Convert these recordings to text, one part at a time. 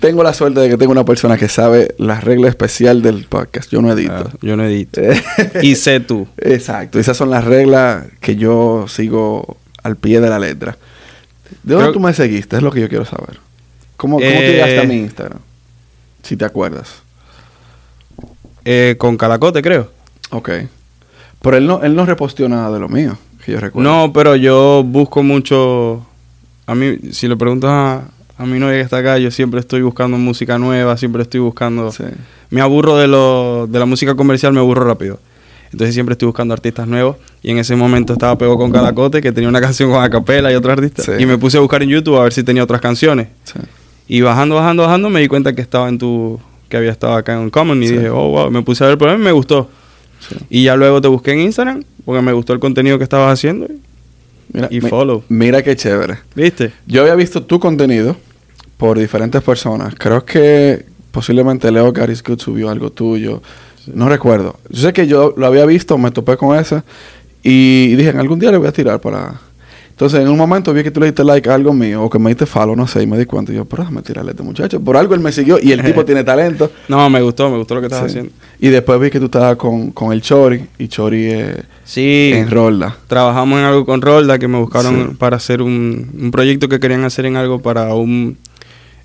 tengo la suerte de que tengo una persona que sabe la regla especial del podcast. Yo no edito. Ah, yo no edito. y sé tú. Exacto. Esas son las reglas que yo sigo al pie de la letra. ¿De dónde Creo- tú me seguiste? Es lo que yo quiero saber. ¿Cómo, cómo Eh, tú llegaste a mi Instagram? Si te acuerdas. Eh, con Calacote, creo. Ok. Pero él no, él no reposteó nada de lo mío, que yo recuerdo. No, pero yo busco mucho. A mí, si le preguntas a, a mi novia que está acá, yo siempre estoy buscando música nueva, siempre estoy buscando. Sí. Me aburro de, lo, de la música comercial, me aburro rápido. Entonces siempre estoy buscando artistas nuevos. Y en ese momento estaba pegado con Calacote, que tenía una canción con Acapela y otro artista. Sí. Y me puse a buscar en YouTube a ver si tenía otras canciones. Sí. Y bajando, bajando, bajando, me di cuenta que estaba en tu. que había estado acá en Common. Y Sí. dije, oh, wow. Me puse a ver el programa y me gustó. Sí. Y ya luego te busqué en Instagram, porque me gustó el contenido que estabas haciendo. Y- Mira, Y follow. Mira qué chévere. ¿Viste? Yo había visto tu contenido por diferentes personas. Creo que posiblemente Leo Garis Good subió algo tuyo. No recuerdo. Yo sé que yo lo había visto, me topé con ese y dije, en algún día le voy a tirar para... Entonces, en un momento vi que tú le diste like a algo mío o que me diste follow, no sé, y me di cuenta. Y yo, pero déjame tirarle a este muchacho. Por algo él me siguió y el tipo tiene talento. No, me gustó, me gustó lo que Sí. haciendo. Y después vi que tú estabas con, con el Chori y Chori eh, Sí. en Rolda. Trabajamos en algo con Rolda que me buscaron Sí. para hacer un, un proyecto que querían hacer en algo para un,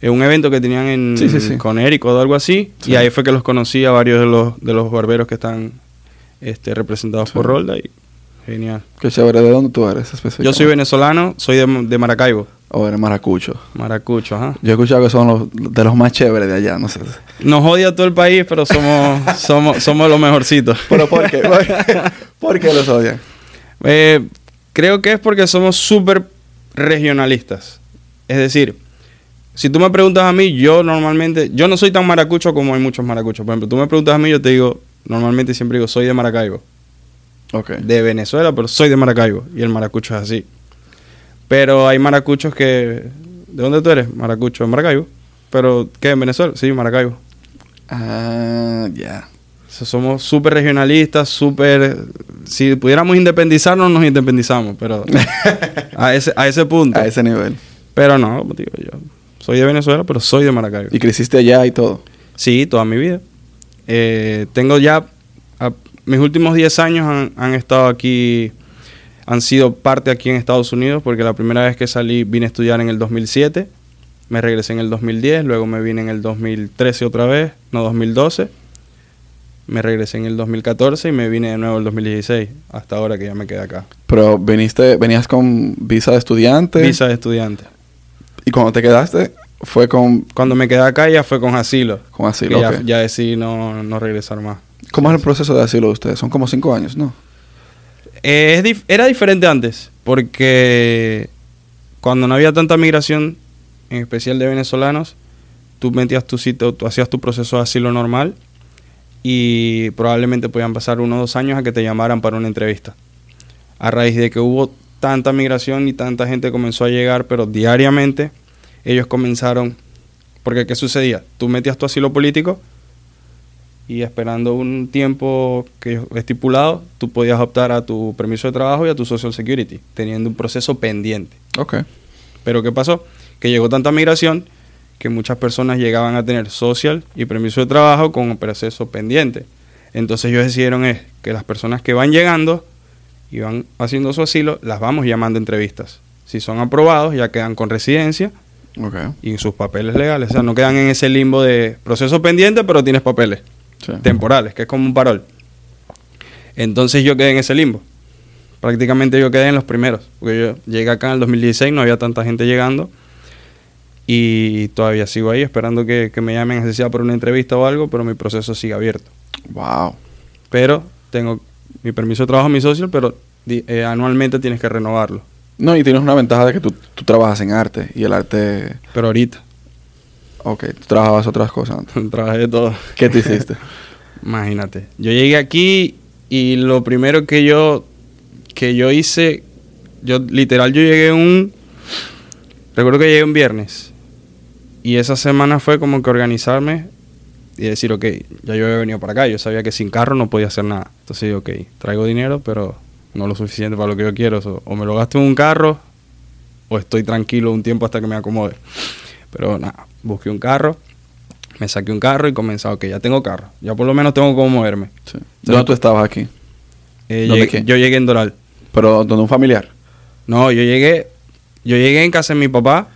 en un evento que tenían en Sí, con Eric o algo así. Sí. Y ahí fue que los conocí a varios de los, de los barberos que están este, representados por Rolda. Y genial. Qué chévere. ¿De dónde tú eres específicamente? Yo soy venezolano, soy de, de Maracaibo. O eres maracucho. Maracucho, ajá. Yo he escuchado que son los, de los más chéveres de allá, no sé. Nos odia todo el país, pero somos, somos, somos los mejorcitos. ¿Pero por qué? ¿Por qué, ¿Por qué los odian? Eh, creo que es porque somos súper regionalistas. Es decir, si tú me preguntas a mí, yo normalmente, yo no soy tan maracucho como hay muchos maracuchos. Por ejemplo, tú me preguntas a mí, yo te digo, normalmente siempre digo, soy de Maracaibo. Ok. De Venezuela, pero soy de Maracaibo. Y el maracucho es así. Pero hay maracuchos que... ¿De dónde tú eres? Maracucho, Maracaibo. Pero, ¿qué? ¿En Venezuela? Sí, Maracaibo. Ah, ya. O sea, somos súper regionalistas, súper... Si pudiéramos independizarnos, nos independizamos, pero a ese, a ese punto. A ese nivel. Pero no, digo yo. Soy de Venezuela, pero soy de Maracaibo. Y creciste allá y todo. Sí, toda mi vida. Eh, tengo ya... a- mis últimos 10 años han, han estado aquí... Han sido parte aquí en Estados Unidos, porque la primera vez que salí vine a estudiar en el 2007. Me regresé en el 2010, luego me vine en el 2013 otra vez, no 2012. Me regresé en el 2014 y me vine de nuevo en el 2016, hasta ahora que ya me quedé acá. Pero viniste, venías con visa de estudiante. Visa de estudiante. Y cuando te quedaste, fue con, Cuando me quedé acá ya fue con asilo. con asilo. que ya, ya decidí no, no regresar más. ¿Cómo es el proceso de asilo de ustedes? Son como cinco años, ¿no? Eh, era diferente antes, porque cuando no había tanta migración, en especial de venezolanos, tú metías tu sitio, tú hacías tu proceso de asilo normal y probablemente podían pasar uno o dos años a que te llamaran para una entrevista. A raíz de que hubo tanta migración y tanta gente comenzó a llegar, pero diariamente ellos comenzaron, porque ¿qué sucedía? Tú metías tu asilo político y esperando un tiempo que estipulado, tú podías optar a tu permiso de trabajo y a tu Social Security, teniendo un proceso pendiente. Ok. Pero ¿qué pasó? Que llegó tanta migración que muchas personas llegaban a tener social y permiso de trabajo con un proceso pendiente. Entonces ellos decidieron es que las personas que van llegando y van haciendo su asilo, las vamos llamando a entrevistas. Si son aprobados, ya quedan con residencia Ok. y sus papeles legales. O sea, no quedan en ese limbo de proceso pendiente, pero tienes papeles Sí. temporales, que es como un parol. Entonces yo quedé en ese limbo. Prácticamente yo quedé en los primeros, porque yo llegué acá en el 2016, no había tanta gente llegando y todavía sigo ahí esperando que, que me llamen, así sea por una entrevista o algo, pero mi proceso sigue abierto. Wow. Pero tengo mi permiso de trabajo, mi social, pero eh, anualmente tienes que renovarlo. No, y tienes una ventaja de que tú, tú trabajas en arte y el arte... Pero ahorita Ok, tú trabajabas otras cosas antes. trabajé de todo. ¿Qué te hiciste? Imagínate. Yo llegué aquí y lo primero que yo que yo hice, yo literal yo llegué un recuerdo que llegué un viernes y esa semana fue como que organizarme y decir, ok, ya yo había venido para acá, yo sabía que sin carro no podía hacer nada. Entonces ok, traigo dinero, pero no lo suficiente para lo que yo quiero. O me lo gasto en un carro o estoy tranquilo un tiempo hasta que me acomode. Pero nada, busqué un carro, me saqué un carro y comencé, ok, ya tengo carro, ya por lo menos tengo cómo moverme. Sí. ¿Dónde tú estabas aquí? Eh, ¿Dónde llegué- qué? yo llegué en Doral. Pero donde un familiar. No, yo llegué, yo llegué en casa de mi papá.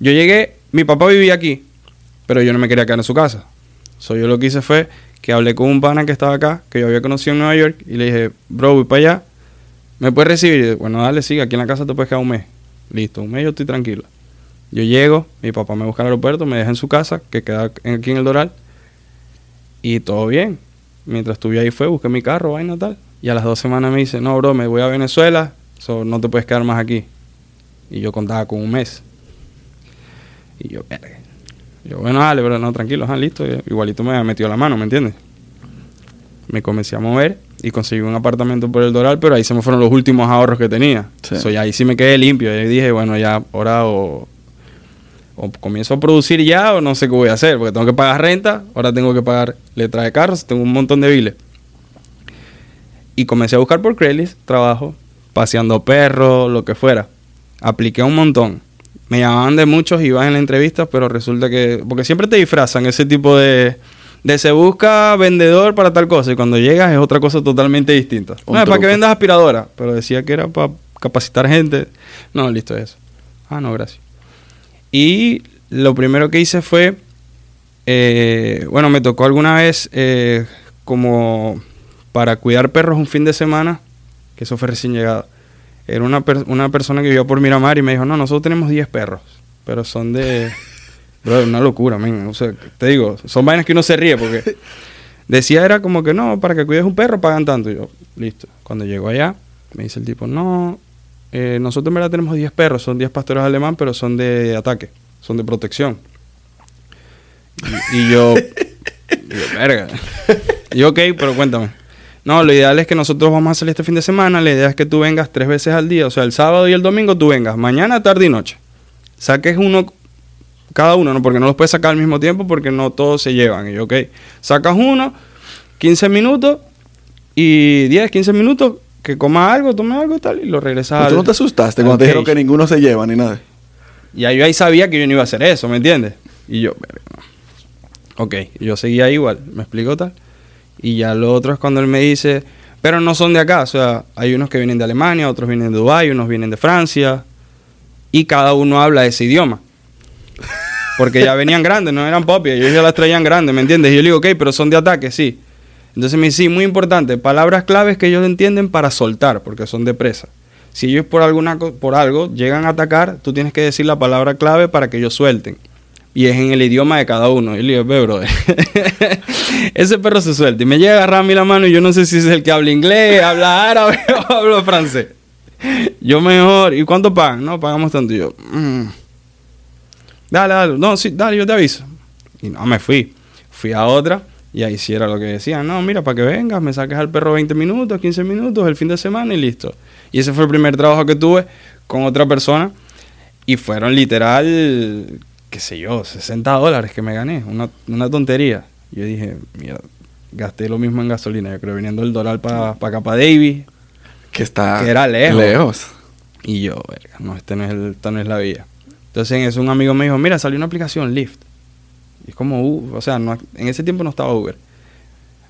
Yo llegué, mi papá vivía aquí, pero yo no me quería quedar en su casa. So, yo lo que hice fue que hablé con un pana que estaba acá, que yo había conocido en Nueva York, y le dije, bro, voy para allá, ¿me puedes recibir? Y, bueno, dale, sigue, aquí en la casa te puedes quedar un mes. Listo, un mes yo estoy tranquilo. Yo llego, mi papá me busca al aeropuerto, me deja en su casa, que queda en- aquí en el Doral, y todo bien. Mientras estuve ahí fue, busqué mi carro, vaina tal. Y a las dos semanas me dice, no, bro, me voy a Venezuela, so, no te puedes quedar más aquí. Y yo contaba con un mes. Y yo, verga. Yo, bueno, dale, pero no, tranquilo, ajá, listo. Igualito me metido la mano, ¿me entiendes? Me comencé a mover y conseguí un apartamento por el Doral, pero ahí se me fueron los últimos ahorros que tenía. Sí. So, ya ahí sí me quedé limpio. Y dije, bueno, ya ahora o, o comienzo a producir ya o no sé qué voy a hacer, porque tengo que pagar renta, ahora tengo que pagar letra de carros, tengo un montón de biles. Y comencé a buscar por Craigslist trabajo, paseando perros, lo que fuera. Apliqué un montón. Me llamaban de muchos, iba en la entrevista, pero resulta que... Porque siempre te disfrazan ese tipo de... De se busca vendedor para tal cosa y cuando llegas es otra cosa totalmente distinta. Un No, es para que vendas aspiradora, pero decía que era para capacitar gente. No, listo, eso. Ah, no, gracias. Y lo primero que hice fue, eh, bueno, me tocó alguna vez eh, como para cuidar perros un fin de semana, que eso fue recién llegado. Era una, per- una persona que vivía por Miramar y me dijo, no, nosotros tenemos 10 perros, pero son de... Bro, una locura, men. O sea, te digo, son vainas que uno se ríe porque decía era como que no, para que cuides un perro pagan tanto. Y yo, listo. Cuando llego allá, me dice el tipo, no, eh, nosotros en verdad tenemos 10 perros, son 10 pastores alemán, pero son de ataque, son de protección. Y, y yo, verga. Y yo, ok, pero cuéntame. No, lo ideal es que nosotros vamos a salir este fin de semana. La idea es que tú vengas tres veces al día. O sea, el sábado y el domingo tú vengas. Mañana, tarde y noche. Saques uno, cada uno, ¿no? Porque no los puedes sacar al mismo tiempo porque no todos se llevan. Y yo, ok. Sacas uno, 15 minutos y 10, 15 minutos, que coma algo, tome algo y tal, y lo regresas Pero tú no te asustaste cuando te dijeron que ninguno se lleva ni nada. Ya yo ahí sabía que yo no iba a hacer eso, ¿me entiendes? Y yo, ok, yo seguía igual, me explicó tal. Y ya lo otro es cuando él me dice, pero no son de acá, o sea, hay unos que vienen de Alemania, otros vienen de Dubái, unos vienen de Francia, y cada uno habla ese idioma. Porque ya venían grandes, no eran popis, ellos ya las traían grandes, ¿me entiendes? Y yo le digo, ok, pero son de ataque, sí. Entonces me dice, sí, muy importante, palabras claves que ellos entienden para soltar, porque son de presa. Si ellos por, alguna, por algo llegan a atacar, tú tienes que decir la palabra clave para que ellos suelten. Y es en el idioma de cada uno. Y le digo, ve, brother, ese perro se suelta. Y me llega a agarrar la mano y yo no sé si es el que habla inglés, habla árabe o habla francés. Yo mejor, ¿y cuánto pagan? No, pagamos tanto. Y yo, mm. dale, dale, no, sí, dale, yo te aviso. Y no, me fui. Fui a otra y ahí sí era lo que decían. No, mira, para que vengas, me saques al perro 20 minutos, 15 minutos, el fin de semana y listo. Y ese fue el primer trabajo que tuve con otra persona. Y fueron literal, qué sé yo, 60 dólares que me gané. Una, una tontería. Yo dije, mira, gasté lo mismo en gasolina. Yo creo viniendo el dólar para acá, para Davis. Que está Que era lejos. lejos. Y yo, verga, no, este no es el, esta no es la vía. Entonces en eso un amigo me dijo, mira, salió una aplicación Lyft. Y es como, uh, o sea, no, en ese tiempo no estaba Uber.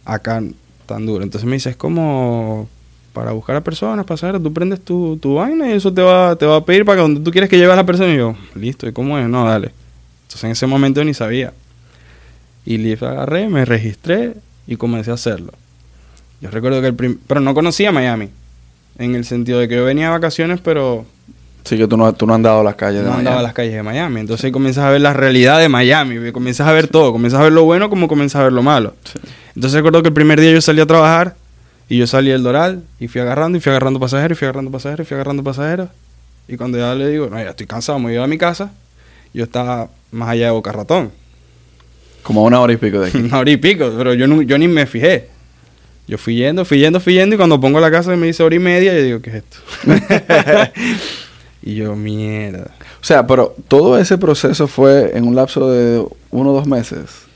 Acá tan duro. Entonces me dice, es como para buscar a personas, pasajeros, tú prendes tu, tu vaina y eso te va, te va a pedir para donde tú quieres que lleve a la persona. Y yo, listo, ¿y cómo es? No, dale. Entonces en ese momento ni sabía. Y Lyft agarré, me registré y comencé a hacerlo. Yo recuerdo que el prim- pero no conocía Miami. En el sentido de que yo venía de vacaciones, pero Sí, que tú no, tú no has andado a las calles de no andaba a Miami. las calles de Miami. Entonces ahí comienzas a ver la realidad de Miami. Comienzas a ver todo. Comienzas a ver lo bueno como comienzas a ver lo malo. Sí. Entonces recuerdo que el primer día yo salí a trabajar y yo salí del Doral y fui agarrando y fui agarrando pasajeros y fui agarrando pasajeros y fui agarrando pasajeros. Y cuando ya le digo, no, ya estoy cansado, me voy a mi casa, yo estaba más allá de Boca Ratón. Como a una hora y pico de aquí. Una hora y pico, pero yo, no- yo ni me fijé. Yo fui yendo, fui yendo, fui yendo y cuando pongo la casa y me dice hora y media, yo digo, ¿qué es esto? y yo, mierda. O sea, pero todo ese proceso fue en un lapso de uno o dos meses.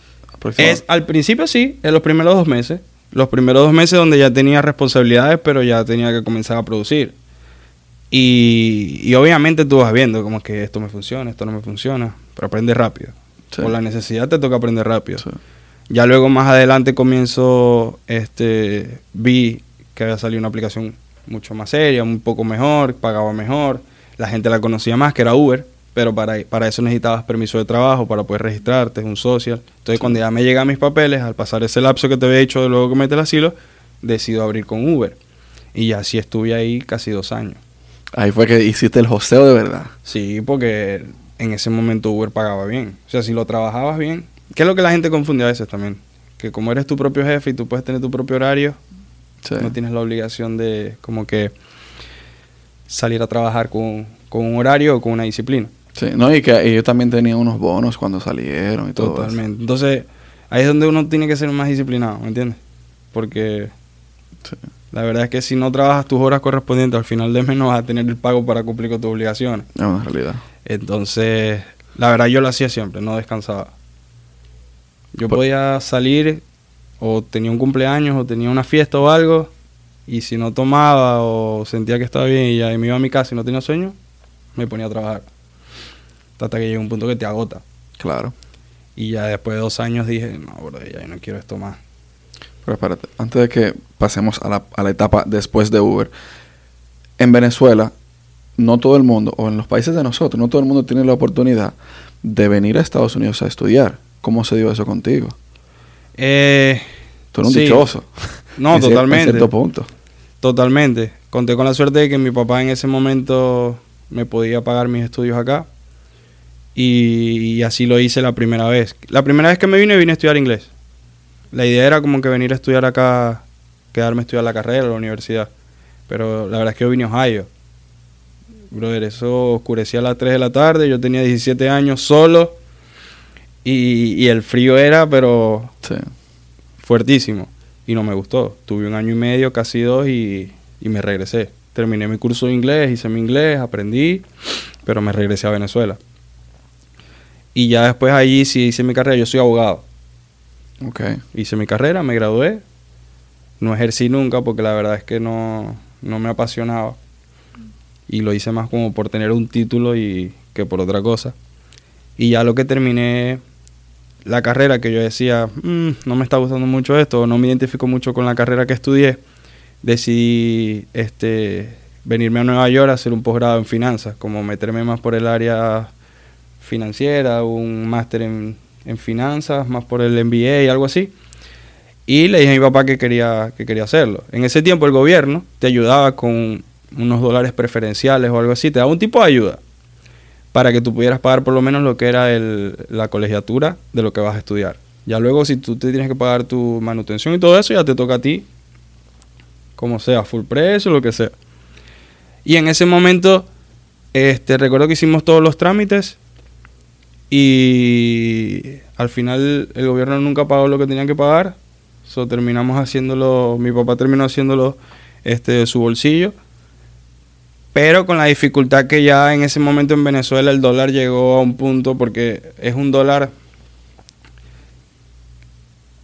Es, al principio sí, en los primeros dos meses. Los primeros dos meses donde ya tenía responsabilidades, pero ya tenía que comenzar a producir. Y, y obviamente tú vas viendo como que esto me funciona, esto no me funciona, pero aprende rápido. Sí. Por la necesidad te toca aprender rápido. Sí. Ya luego más adelante comienzo, este, vi que había salido una aplicación mucho más seria, un poco mejor, pagaba mejor, la gente la conocía más, que era Uber, pero para, para eso necesitabas permiso de trabajo, para poder registrarte, es un social. Entonces cuando ya me llegan mis papeles, al pasar ese lapso que te había dicho de luego que mete el asilo, decido abrir con Uber. Y ya así estuve ahí casi dos años. Ahí fue que hiciste el hosteo de verdad. Sí, porque en ese momento Uber pagaba bien. O sea, si lo trabajabas bien, que es lo que la gente confunde a veces también. Que como eres tu propio jefe y tú puedes tener tu propio horario, Sí. no tienes la obligación de como que salir a trabajar con, con un horario o con una disciplina. Sí, no, y que ellos también tenían unos bonos cuando salieron y todo. eso. Totalmente. Entonces, ahí es donde uno tiene que ser más disciplinado, ¿me entiendes? Porque Sí. la verdad es que si no trabajas tus horas correspondientes, al final del mes no vas a tener el pago para cumplir con tus obligaciones. Es una realidad. Entonces, la verdad yo lo hacía siempre, no descansaba. Yo Por- podía salir o tenía un cumpleaños o tenía una fiesta o algo y si no tomaba o sentía que estaba bien y ya me iba a mi casa y no tenía sueño, me ponía a trabajar. Hasta que llega un punto que te agota. Claro. Y ya después de dos años dije, no, bro, ya yo no quiero esto más. Pero espérate, antes de que pasemos a la, a la etapa después de Uber, en Venezuela, no todo el mundo, o en los países de nosotros, no todo el mundo tiene la oportunidad de venir a Estados Unidos a estudiar. ¿Cómo se dio eso contigo? Eh, Tú eres un Sí. dichoso. no, En totalmente. En cierto punto. Totalmente. Conté con la suerte de que mi papá en ese momento me podía pagar mis estudios acá. Y, y así lo hice la primera vez. La primera vez que me vine, vine a estudiar inglés. La idea era como que venir a estudiar acá, quedarme a estudiar la carrera, la universidad. Pero la verdad es que yo vine a Ohio. Brother, eso oscurecía a las 3 de la tarde. Yo tenía 17 años solo. Y, y el frío era, pero Sí. fuertísimo y no me gustó. Tuve un año y medio, casi dos y, y me regresé. Terminé mi curso de inglés, hice mi inglés, aprendí, pero me regresé a Venezuela. Y ya después allí sí hice mi carrera, yo soy abogado. Ok. Hice mi carrera, me gradué. No ejercí nunca porque la verdad es que no, no me apasionaba. Y lo hice más como por tener un título y que por otra cosa. Y ya lo que terminé la carrera que yo decía, "Mm, no me está gustando mucho esto, no me identifico mucho con la carrera que estudié, decidí este, venirme a Nueva York a hacer un posgrado en finanzas, como meterme más por el área financiera, un máster en, en finanzas, más por el MBA y algo así. Y le dije a mi papá que quería, que quería hacerlo. En ese tiempo el gobierno te ayudaba con unos dólares preferenciales o algo así, te daba un tipo de ayuda para que tú pudieras pagar por lo menos lo que era el, la colegiatura de lo que vas a estudiar. Ya luego si tú te tienes que pagar tu manutención y todo eso, ya te toca a ti, como sea, full precio, lo que sea. Y en ese momento, este, recuerdo que hicimos todos los trámites y al final el gobierno nunca pagó lo que tenían que pagar. So, terminamos haciéndolo, mi papá terminó haciéndolo este, de su bolsillo. Pero con la dificultad que ya en ese momento en Venezuela el dólar llegó a un punto porque es un dólar...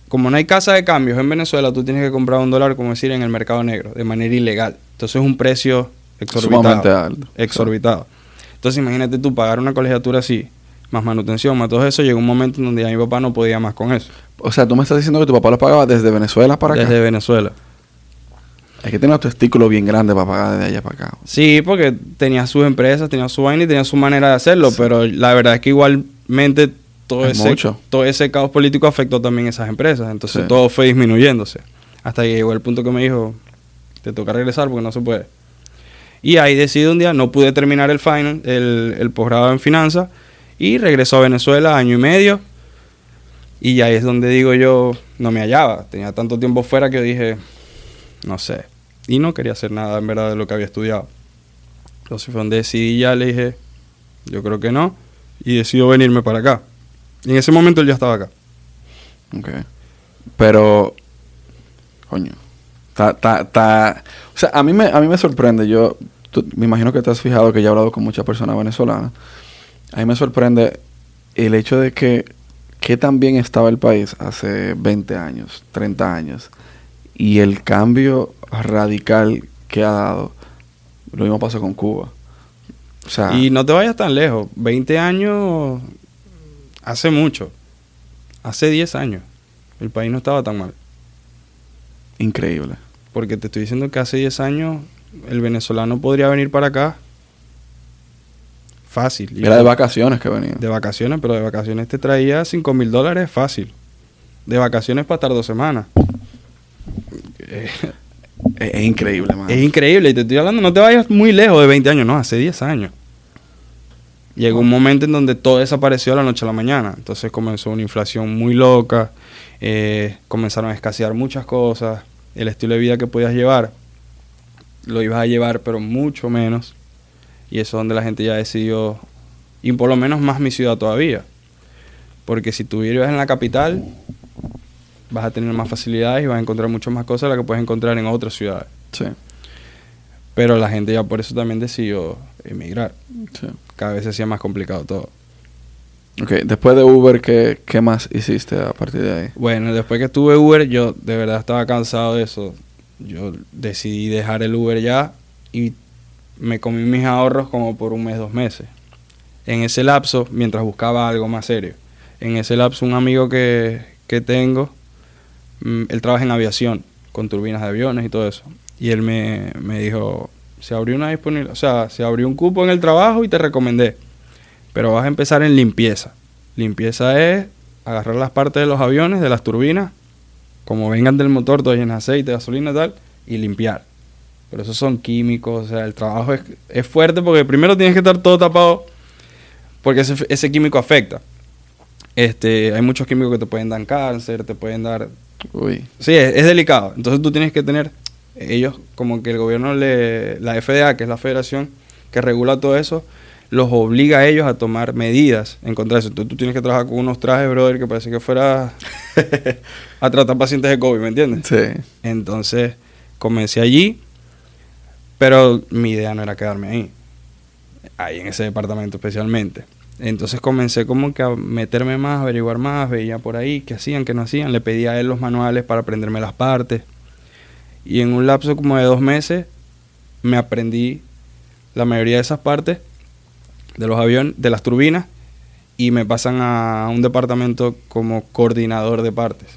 Como no hay casa de cambios en Venezuela, tú tienes que comprar un dólar, como decir, en el mercado negro, de manera ilegal. Entonces es un precio exorbitado. Sumamente alto. Exorbitado. Entonces imagínate tú pagar una colegiatura así, más manutención, más todo eso, llegó un momento en donde ya mi papá no podía más con eso. O sea, tú me estás diciendo que tu papá lo pagaba desde Venezuela para acá. Desde Venezuela. Hay que tener tu testículo bien grande para pagar desde allá para acá. Sí, porque tenía sus empresas, tenía su vaina y tenía su manera de hacerlo, Sí. pero la verdad es que igualmente todo Es ese, mucho. todo ese caos político afectó también a esas empresas, entonces Sí. todo fue disminuyéndose. Hasta que llegó el punto que me dijo, te toca regresar porque no se puede. Y ahí decidí un día, no pude terminar el final, el, el posgrado en finanzas, y regresó a Venezuela año y medio. Y ahí es donde digo yo, no me hallaba. Tenía tanto tiempo fuera que dije, no sé. Y no quería hacer nada en verdad de lo que había estudiado. Entonces fue donde decidí ya, le dije, yo creo que no. Y decidió venirme para acá. Y en ese momento él ya estaba acá. Ok. Pero, coño, ta, ta, ta- o sea, a mí me, a mí me sorprende. Yo, me imagino que te has fijado que ya he hablado con muchas personas venezolanas. A mí me sorprende el hecho de que, que tan bien estaba el país hace 20 años, 30 años, y el cambio radical que ha dado Lo mismo pasó con Cuba. O sea, Y no te vayas tan lejos. 20 años hace mucho. Hace 10 años. El país no estaba tan mal. increíble. Porque te estoy diciendo que hace 10 años el venezolano podría venir para acá fácil. Era de vacaciones que venía. de vacaciones, pero de vacaciones te traía 5 mil dólares fácil. De vacaciones para estar dos semanas. Es, es increíble, man. Es increíble, y te estoy hablando, no te vayas muy lejos de 20 años, no, hace 10 años. Llegó un momento en donde todo desapareció de la noche a la mañana. Entonces comenzó una inflación muy loca, eh, comenzaron a escasear muchas cosas, el estilo de vida que podías llevar, lo ibas a llevar, pero mucho menos. Y eso es donde la gente ya decidió, y por lo menos más mi ciudad todavía. Porque si tú vives en la capital, vas a tener más facilidades y vas a encontrar mucho más cosas de las que puedes encontrar en otras ciudades. Sí, Pero la gente ya por eso también decidió emigrar. sí. Cada vez se hacía más complicado todo. Ok, después de Uber, ¿qué, ¿qué más hiciste a partir de ahí? Bueno, después que estuve Uber, yo de verdad estaba cansado de eso. Yo decidí dejar el Uber ya y me comí mis ahorros como por un mes, dos meses. En ese lapso, mientras buscaba algo más serio, en ese lapso un amigo que, que tengo, él trabaja en aviación, con turbinas de aviones y todo eso. Y él me, me dijo, se abrió una disponibilidad, o sea, se abrió un cupo en el trabajo y te recomendé. Pero vas a empezar en limpieza. Limpieza es agarrar las partes de los aviones, de las turbinas, como vengan del motor, todo lleno de aceite, gasolina y tal, y limpiar. Pero esos son químicos, o sea, el trabajo es, es fuerte porque primero tienes que estar todo tapado porque ese, ese químico afecta. Este, hay muchos químicos que te pueden dar cáncer, te pueden dar... Uy, Sí, es, es delicado. Entonces tú tienes que tener, ellos, como que el gobierno, le, la FDA, que es la federación que regula todo eso, los obliga a ellos a tomar medidas en contra de eso. Tú, tú tienes que trabajar con unos trajes, brother, que parece que fuera a tratar pacientes de COVID, ¿me entiendes? sí. Entonces comencé allí, pero mi idea no era quedarme ahí, ahí en ese departamento especialmente. Entonces comencé como que a meterme más, a averiguar más, veía por ahí qué hacían, qué no hacían, le pedía a él los manuales para aprenderme las partes. Y en un lapso como de dos meses me aprendí la mayoría de esas partes de los aviones, de las turbinas, y me pasan a un departamento como coordinador de partes,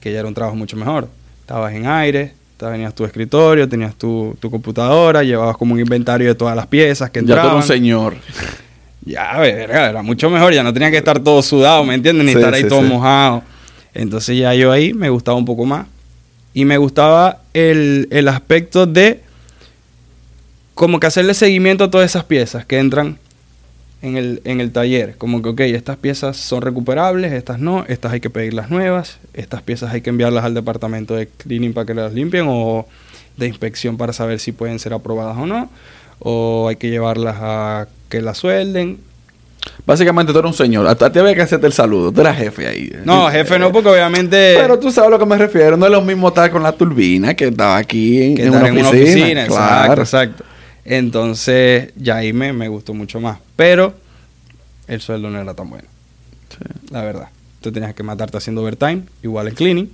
que ya era un trabajo mucho mejor. Estabas en aire, tenías tu escritorio, tenías tu, tu computadora, llevabas como un inventario de todas las piezas que Ya entraban. eres un señor. Ya, verga, era mucho mejor, ya no tenía que estar todo sudado, ¿me entiendes? Ni Sí, estar ahí sí, todo sí. mojado. Entonces ya yo ahí me gustaba un poco más. Y me gustaba el, el aspecto de como que hacerle seguimiento a todas esas piezas que entran en el, en el taller. Como que, ok, estas piezas son recuperables, estas no, estas hay que pedirlas nuevas, estas piezas hay que enviarlas al departamento de cleaning para que las limpien o de inspección para saber si pueden ser aprobadas o no, o hay que llevarlas a que las suelden. Básicamente tú eres un señor. Hasta te había que hacerte el saludo. Tú eras jefe ahí. No, jefe no, porque obviamente... Pero tú sabes a lo que me refiero. No es lo mismo estar con la turbina que estaba aquí en, que en estar una oficina. exacto, exacto. Entonces, ya ahí me, me gustó mucho más. Pero el sueldo no era tan bueno, Sí. la verdad. Tú tenías que matarte haciendo overtime, igual en cleaning.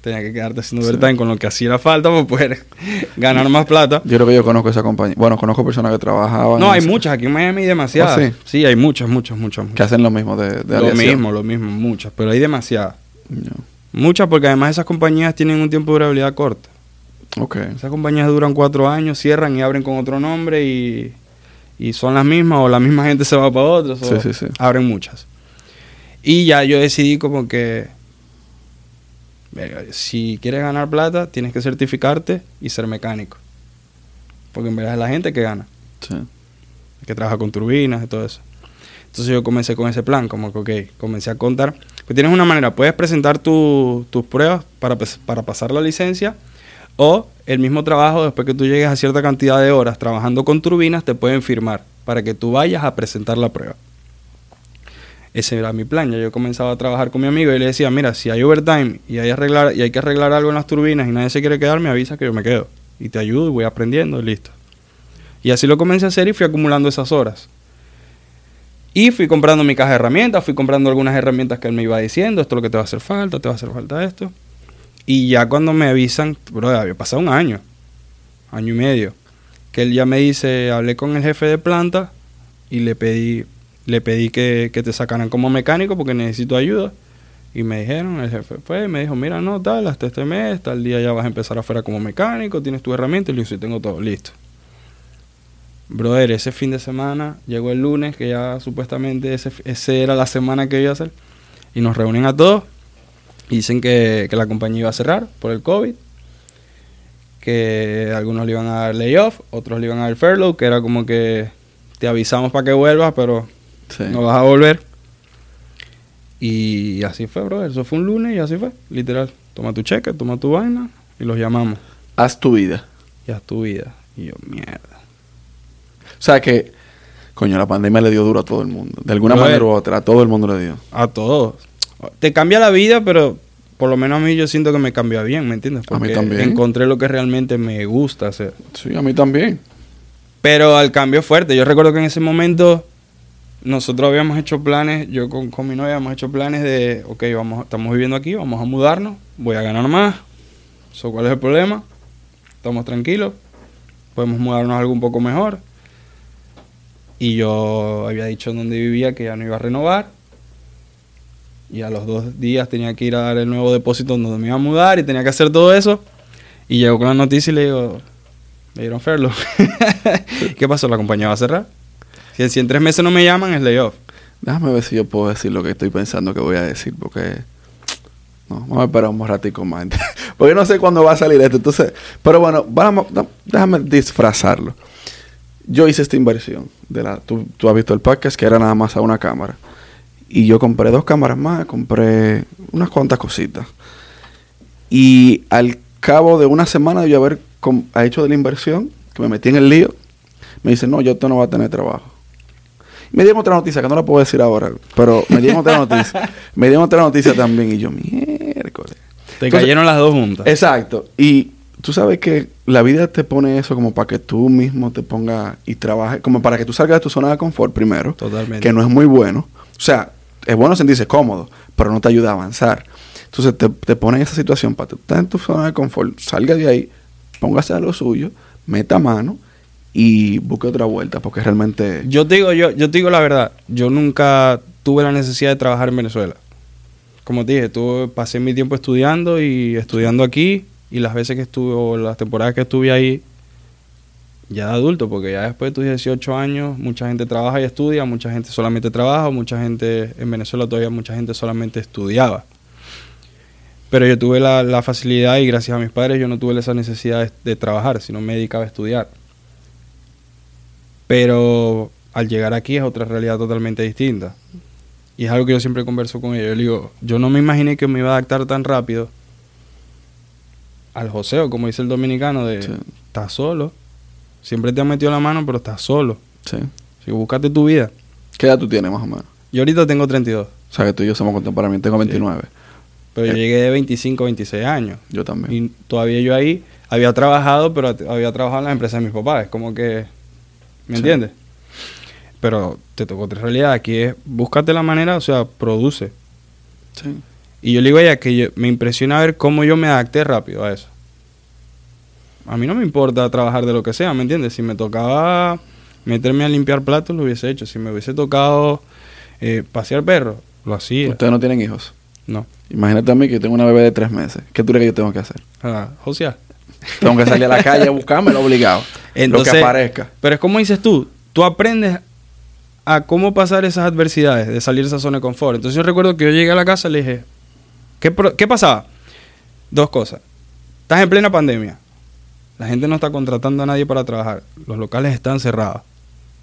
Tenías que quedarte haciendo Sí. overtime con lo que hacía falta para poder ganar más plata. Yo creo que yo conozco esa compañía. Bueno, conozco personas que trabajaban. No, hay esa- muchas, aquí en Miami demasiadas. ¿Oh, sí? sí? hay muchas, muchas, muchas. Que hacen lo mismo de, de Lo aviación. mismo, lo mismo, muchas. Pero hay demasiadas. No. Muchas porque además esas compañías tienen un tiempo de durabilidad corta. Ok. Esas compañías duran cuatro años, cierran y abren con otro nombre y, y son las mismas o la misma gente se va para otros. o Sí, sí, sí. Abren muchas. Y ya yo decidí como que si quieres ganar plata tienes que certificarte y ser mecánico. Porque en verdad es la gente que gana, Sí. que trabaja con turbinas y todo eso. Entonces yo comencé con ese plan, como que, ok, comencé a contar. Pues tienes una manera, puedes presentar tu- tus pruebas para, pes- para pasar la licencia o el mismo trabajo, después que tú llegues a cierta cantidad de horas trabajando con turbinas, te pueden firmar para que tú vayas a presentar la prueba. Ese era mi plan. Ya yo comenzaba a trabajar con mi amigo y le decía, mira, si hay overtime y hay, arreglar, y hay que arreglar algo en las turbinas y nadie se quiere quedar, me avisa que yo me quedo. Y te ayudo y voy aprendiendo y listo. Y así lo comencé a hacer y fui acumulando esas horas. Y fui comprando mi caja de herramientas, fui comprando algunas herramientas que él me iba diciendo, esto es lo que te va a hacer falta, te va a hacer falta esto. Y ya cuando me avisan, bro, había pasado un año, año y medio. que él ya me dice, hablé con el jefe de planta y le pedí, le pedí que, que te sacaran como mecánico porque necesito ayuda. Y me dijeron, el jefe fue, me dijo, mira, no, tal, hasta este mes, tal día ya vas a empezar afuera como mecánico, tienes tu herramienta, y le dije, tengo todo, listo. Brother, ese fin de semana, llegó el lunes, que ya supuestamente ese, ese era la semana que iba a hacer, y nos reúnen a todos, dicen que, que la compañía iba a cerrar por el COVID, que algunos le iban a dar layoff, otros le iban a dar furlough, que era como que te avisamos para que vuelvas, pero Sí. no vas a volver. Y así fue, bro. Eso fue un lunes y así fue, literal. Toma tu cheque, toma tu vaina y los llamamos. Haz tu vida. Y haz tu vida. Y yo, mierda. O sea que, coño, la pandemia le dio duro a todo el mundo. De alguna Brother. manera u otra, a todo el mundo le dio. A todos. Te cambia la vida, pero por lo menos a mí yo siento que me cambió bien, ¿me entiendes? A mí Porque también. encontré lo que realmente me gusta hacer. Sí, a mí también. Pero al cambio fuerte. Yo recuerdo que en ese momento nosotros habíamos hecho planes, yo con, con mi novia habíamos hecho planes de, ok, vamos, estamos viviendo aquí, vamos a mudarnos, voy a ganar más. So, ¿Cuál es el problema? Estamos tranquilos, podemos mudarnos a algo un poco mejor. Y yo había dicho en donde vivía que ya no iba a renovar. Y a los dos días tenía que ir a dar el nuevo depósito donde me iba a mudar y tenía que hacer todo eso. Y llego con la noticia y le digo, me dieron Ferlo. ¿Qué pasó? ¿La compañía va a cerrar? Si, en tres meses no me llaman, es layoff. Déjame ver si yo puedo decir lo que estoy pensando que voy a decir, porque... No, vamos a esperar un ratico más. porque no sé cuándo va a salir esto. Entonces, pero bueno, vamos, déjame disfrazarlo. Yo hice esta inversión. De la, tú, has visto el podcast que era nada más a una cámara. Y yo compré dos cámaras más, compré unas cuantas cositas. Y al cabo de una semana de yo haber hecho de la inversión, que me metí en el lío, me dice, no, yo usted no va a tener trabajo. Me dieron otra noticia que no la puedo decir ahora, pero me dieron otra noticia. Me dieron otra noticia también y yo, miércoles. Te Entonces- cayeron las dos juntas. Exacto. Y tú sabes que la vida te pone eso como para que tú mismo te pongas y trabajes, como para que tú salgas de tu zona de confort primero, Totalmente. que no es muy bueno. O sea, es bueno sentirse cómodo, pero no te ayuda a avanzar. Entonces te, te pone en esa situación para que tú estés en tu zona de confort, salga de ahí, póngase a lo suyo, meta mano y busque otra vuelta, porque realmente... Yo te digo, yo, yo digo la verdad, yo nunca tuve la necesidad de trabajar en Venezuela. Como te dije, tuve, pasé mi tiempo estudiando y estudiando aquí, y las veces que estuve, o las temporadas que estuve ahí, ya de adulto, porque ya después de tus 18 años, mucha gente trabaja y estudia, mucha gente solamente trabaja, mucha gente, en Venezuela todavía mucha gente solamente estudiaba. Pero yo tuve la, la facilidad y gracias a mis padres yo no tuve esa necesidad de, de trabajar, sino me dedicaba a estudiar. Pero al llegar aquí es otra realidad totalmente distinta. Y es algo que yo siempre converso con ellos. Yo le digo, yo no me imaginé que me iba a adaptar tan rápido al joseo, como dice el dominicano, de Sí. estás solo. Siempre te han metido la mano, pero estás solo. Sí. Si búscate tu vida. ¿Qué edad tú tienes más o menos? Yo ahorita tengo 32, O sea, que tú y yo somos contemporáneos, tengo 29. pero yo Eh. llegué de 25 a 26 años. Yo también. Y todavía yo ahí había trabajado, pero había trabajado en las empresas de mis papás. Es como que. ¿Me Sí. entiendes? Pero te tocó otra realidad. Aquí es. Búscate la manera, o sea, produce. Sí. Y yo le digo a ella que yo- me impresiona ver cómo yo me adapté rápido a eso. A mí no me importa trabajar de lo que sea, ¿me entiendes? Si me tocaba meterme a limpiar platos, lo hubiese hecho. Si me hubiese tocado eh, pasear perros, lo hacía. Ustedes no tienen hijos. No. Imagínate a mí que yo tengo una bebé de tres meses. ¿Qué tú crees que yo tengo que hacer? Ah, José. Tengo que salir a la calle a buscármelo obligado. Entonces, lo que aparezca. Pero es como dices tú, tú aprendes a cómo pasar esas adversidades, de salir de esa zona de confort. Entonces yo recuerdo que yo llegué a la casa y le dije, ¿qué, qué pasaba? Dos cosas. Estás en plena pandemia. La gente no está contratando a nadie para trabajar. Los locales están cerrados.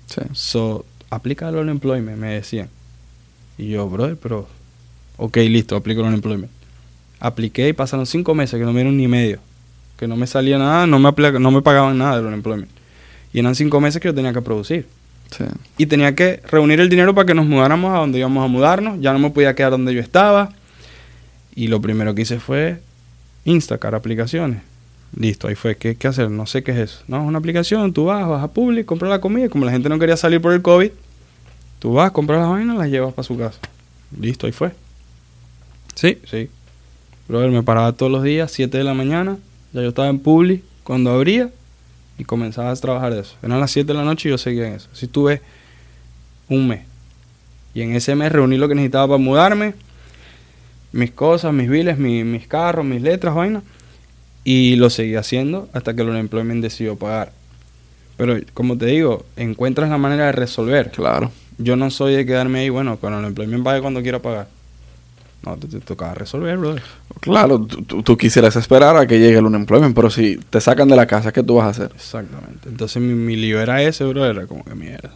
Sí. So, aplica el unemployment, me decían. Y yo, brother, pero... Ok, listo, aplico el unemployment. Apliqué y pasaron cinco meses que no me dieron ni medio. Que no me salía nada, no me, no me pagaban nada del unemployment. Y eran cinco meses que yo tenía que producir. Sí. Y tenía que reunir el dinero para que nos mudáramos a donde íbamos a mudarnos. Ya no me podía quedar donde yo estaba. Y lo primero que hice fue Instacar aplicaciones. Listo, ahí fue. ¿Qué, qué hacer? No sé qué es eso. No, es una aplicación. Tú vas, vas a Public, compras la comida. Como la gente no quería salir por el COVID, tú vas, compras las vainas, las llevas para su casa. Listo, ahí fue. Sí, sí. Brother, me paraba todos los días, 7 de la mañana. Ya yo estaba en Public cuando abría. y comenzaba a trabajar de eso. Eran las 7 de la noche y yo seguía en eso. Así tuve un mes. Y en ese mes reuní lo que necesitaba para mudarme, mis cosas, mis biles, mi- mis carros, mis letras, vaina. Y lo seguí haciendo hasta que el unemployment decidió pagar. Pero como te digo, encuentras la manera de resolver. Claro. Yo no soy de quedarme ahí, bueno, con el unemployment pague cuando quiera pagar. No, te, te tocaba resolver, brother. Claro, tú, quisieras esperar a que llegue el unemployment, pero si te sacan de la casa, ¿qué tú vas a hacer? Exactamente. Entonces mi, mi lío era ese, bro, era como que mierda.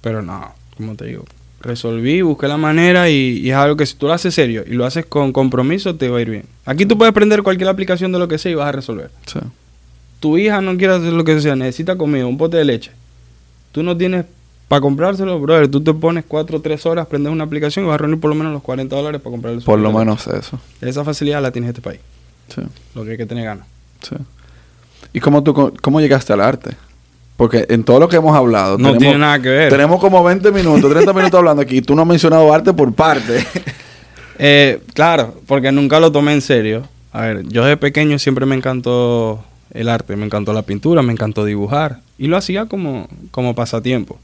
Pero no, como te digo, resolví, busqué la manera y, y es algo que si tú lo haces serio y lo haces con compromiso, te va a ir bien. Aquí tú puedes prender cualquier aplicación de lo que sea y vas a resolver. Sí. Tu hija no quiere hacer lo que sea, necesita comida, un pote de leche. Tú no tienes para comprárselo, brother. Tú te pones 4 o 3 horas, prendes una aplicación y vas a reunir por lo menos los 40 dólares para comprarle su Por lo menos eso. Esa facilidad la tienes en este país. Sí. Lo que hay que tener ganas. Sí. ¿Y cómo tú cómo llegaste al arte? Porque en todo lo que hemos hablado... No tiene nada que ver. Tenemos como 20 minutos, 30 minutos hablando aquí y tú no has mencionado arte por parte. Eh, claro, porque nunca lo tomé en serio. A ver, yo de pequeño siempre me encantó el arte, me encantó la pintura, me encantó dibujar. Y lo hacía como, como pasatiempo.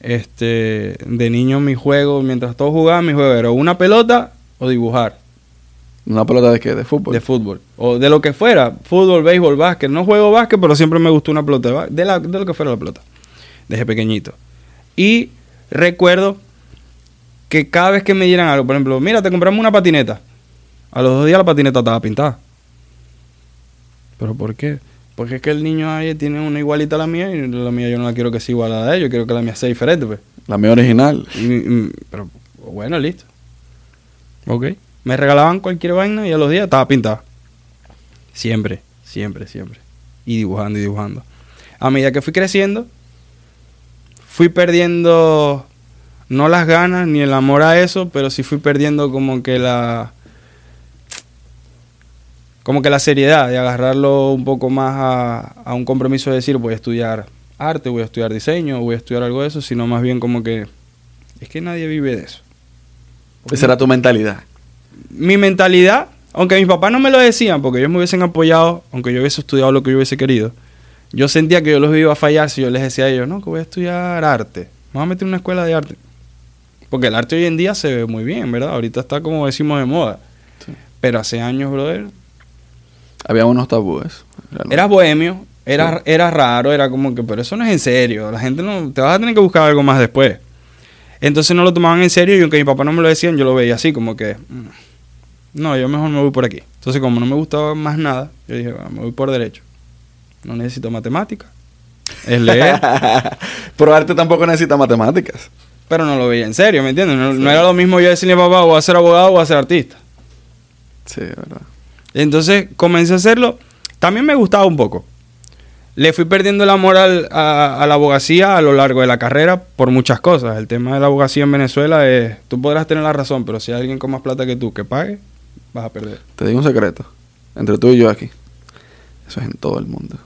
Este, de niño mi juego, mientras todos jugaban, mi juego era una pelota o dibujar ¿Una pelota de qué? ¿De fútbol? de fútbol. O de lo que fuera, fútbol, béisbol, básquet. No juego básquet, pero siempre me gustó una pelota de, de, la- de lo que fuera la pelota. Desde pequeñito. Y recuerdo que cada vez que me dieran algo, por ejemplo, mira, te compramos una patineta. A los dos días la patineta estaba pintada. ¿Pero por qué? Porque es que el niño ahí tiene una igualita a la mía y la mía yo no la quiero que sea igual a la de ellos, quiero que la mía sea diferente, pues. La mía original. Y, y- pero bueno, listo. Ok. Me regalaban cualquier vaina y a los días estaba pintada. Siempre, siempre, siempre. Y dibujando y dibujando. A medida que fui creciendo, fui perdiendo no las ganas ni el amor a eso, pero sí fui perdiendo como que la como que la seriedad de agarrarlo un poco más a, a un compromiso de decir voy a estudiar arte, voy a estudiar diseño, voy a estudiar algo de eso, sino más bien como que es que nadie vive de eso. Esa era tu mentalidad. Mi mentalidad, aunque mis papás no me lo decían, porque ellos me hubiesen apoyado, aunque yo hubiese estudiado lo que yo hubiese querido, yo sentía que yo los iba a fallar si yo les decía a ellos, no, que voy a estudiar arte, me voy a meter en una escuela de arte. Porque el arte hoy en día se ve muy bien, ¿verdad? Ahorita está como decimos de moda. Sí. Pero hace años, brother, Había unos tabúes. realmente. Eras bohemio, era, era raro, era como que, pero eso no es en serio, la gente no, te vas a tener que buscar algo más después. Entonces no lo tomaban en serio y aunque mi papá no me lo decían, yo lo veía así, como que, mm, no, yo mejor me voy por aquí. Entonces como no me gustaba más nada, yo dije, "Ah, me voy por derecho. No necesito matemática, es leer, Pero arte tampoco necesita matemáticas. pero no lo veía en serio, ¿me entiendes? No, no era lo mismo yo decirle a papá, voy a ser abogado o a ser artista. Sí, verdad. Entonces comencé a hacerlo. También me gustaba un poco. Le fui perdiendo el amor al- a, a la abogacía a lo largo de la carrera por muchas cosas. El tema de la abogacía en Venezuela es, tú podrás tener la razón, pero si hay alguien con más plata que tú que pague, vas a perder. Te digo un secreto. Entre tú y yo aquí. Eso es en todo el mundo.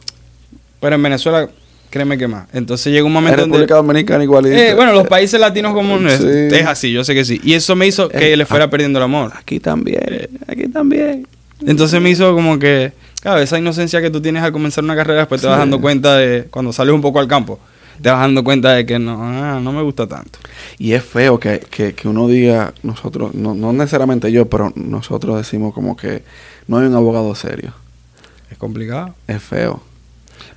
Pero en Venezuela, créeme que más. Entonces llegó un En momento donde... República Dominicana igual. Eh, bueno, los países latinos comunes Sí. es así, yo sé que sí. Y eso me hizo que Eh, le fuera perdiendo el amor. Aquí también. Aquí también. Entonces me hizo como que, claro, esa inocencia que tú tienes al comenzar una carrera, después te vas dando cuenta de, cuando sales un poco al campo, te vas dando cuenta de que no, ah, no me gusta tanto. Y es feo que, que, que uno diga, nosotros, no, no necesariamente yo, pero nosotros decimos como que no hay un abogado serio. Es complicado. Es feo.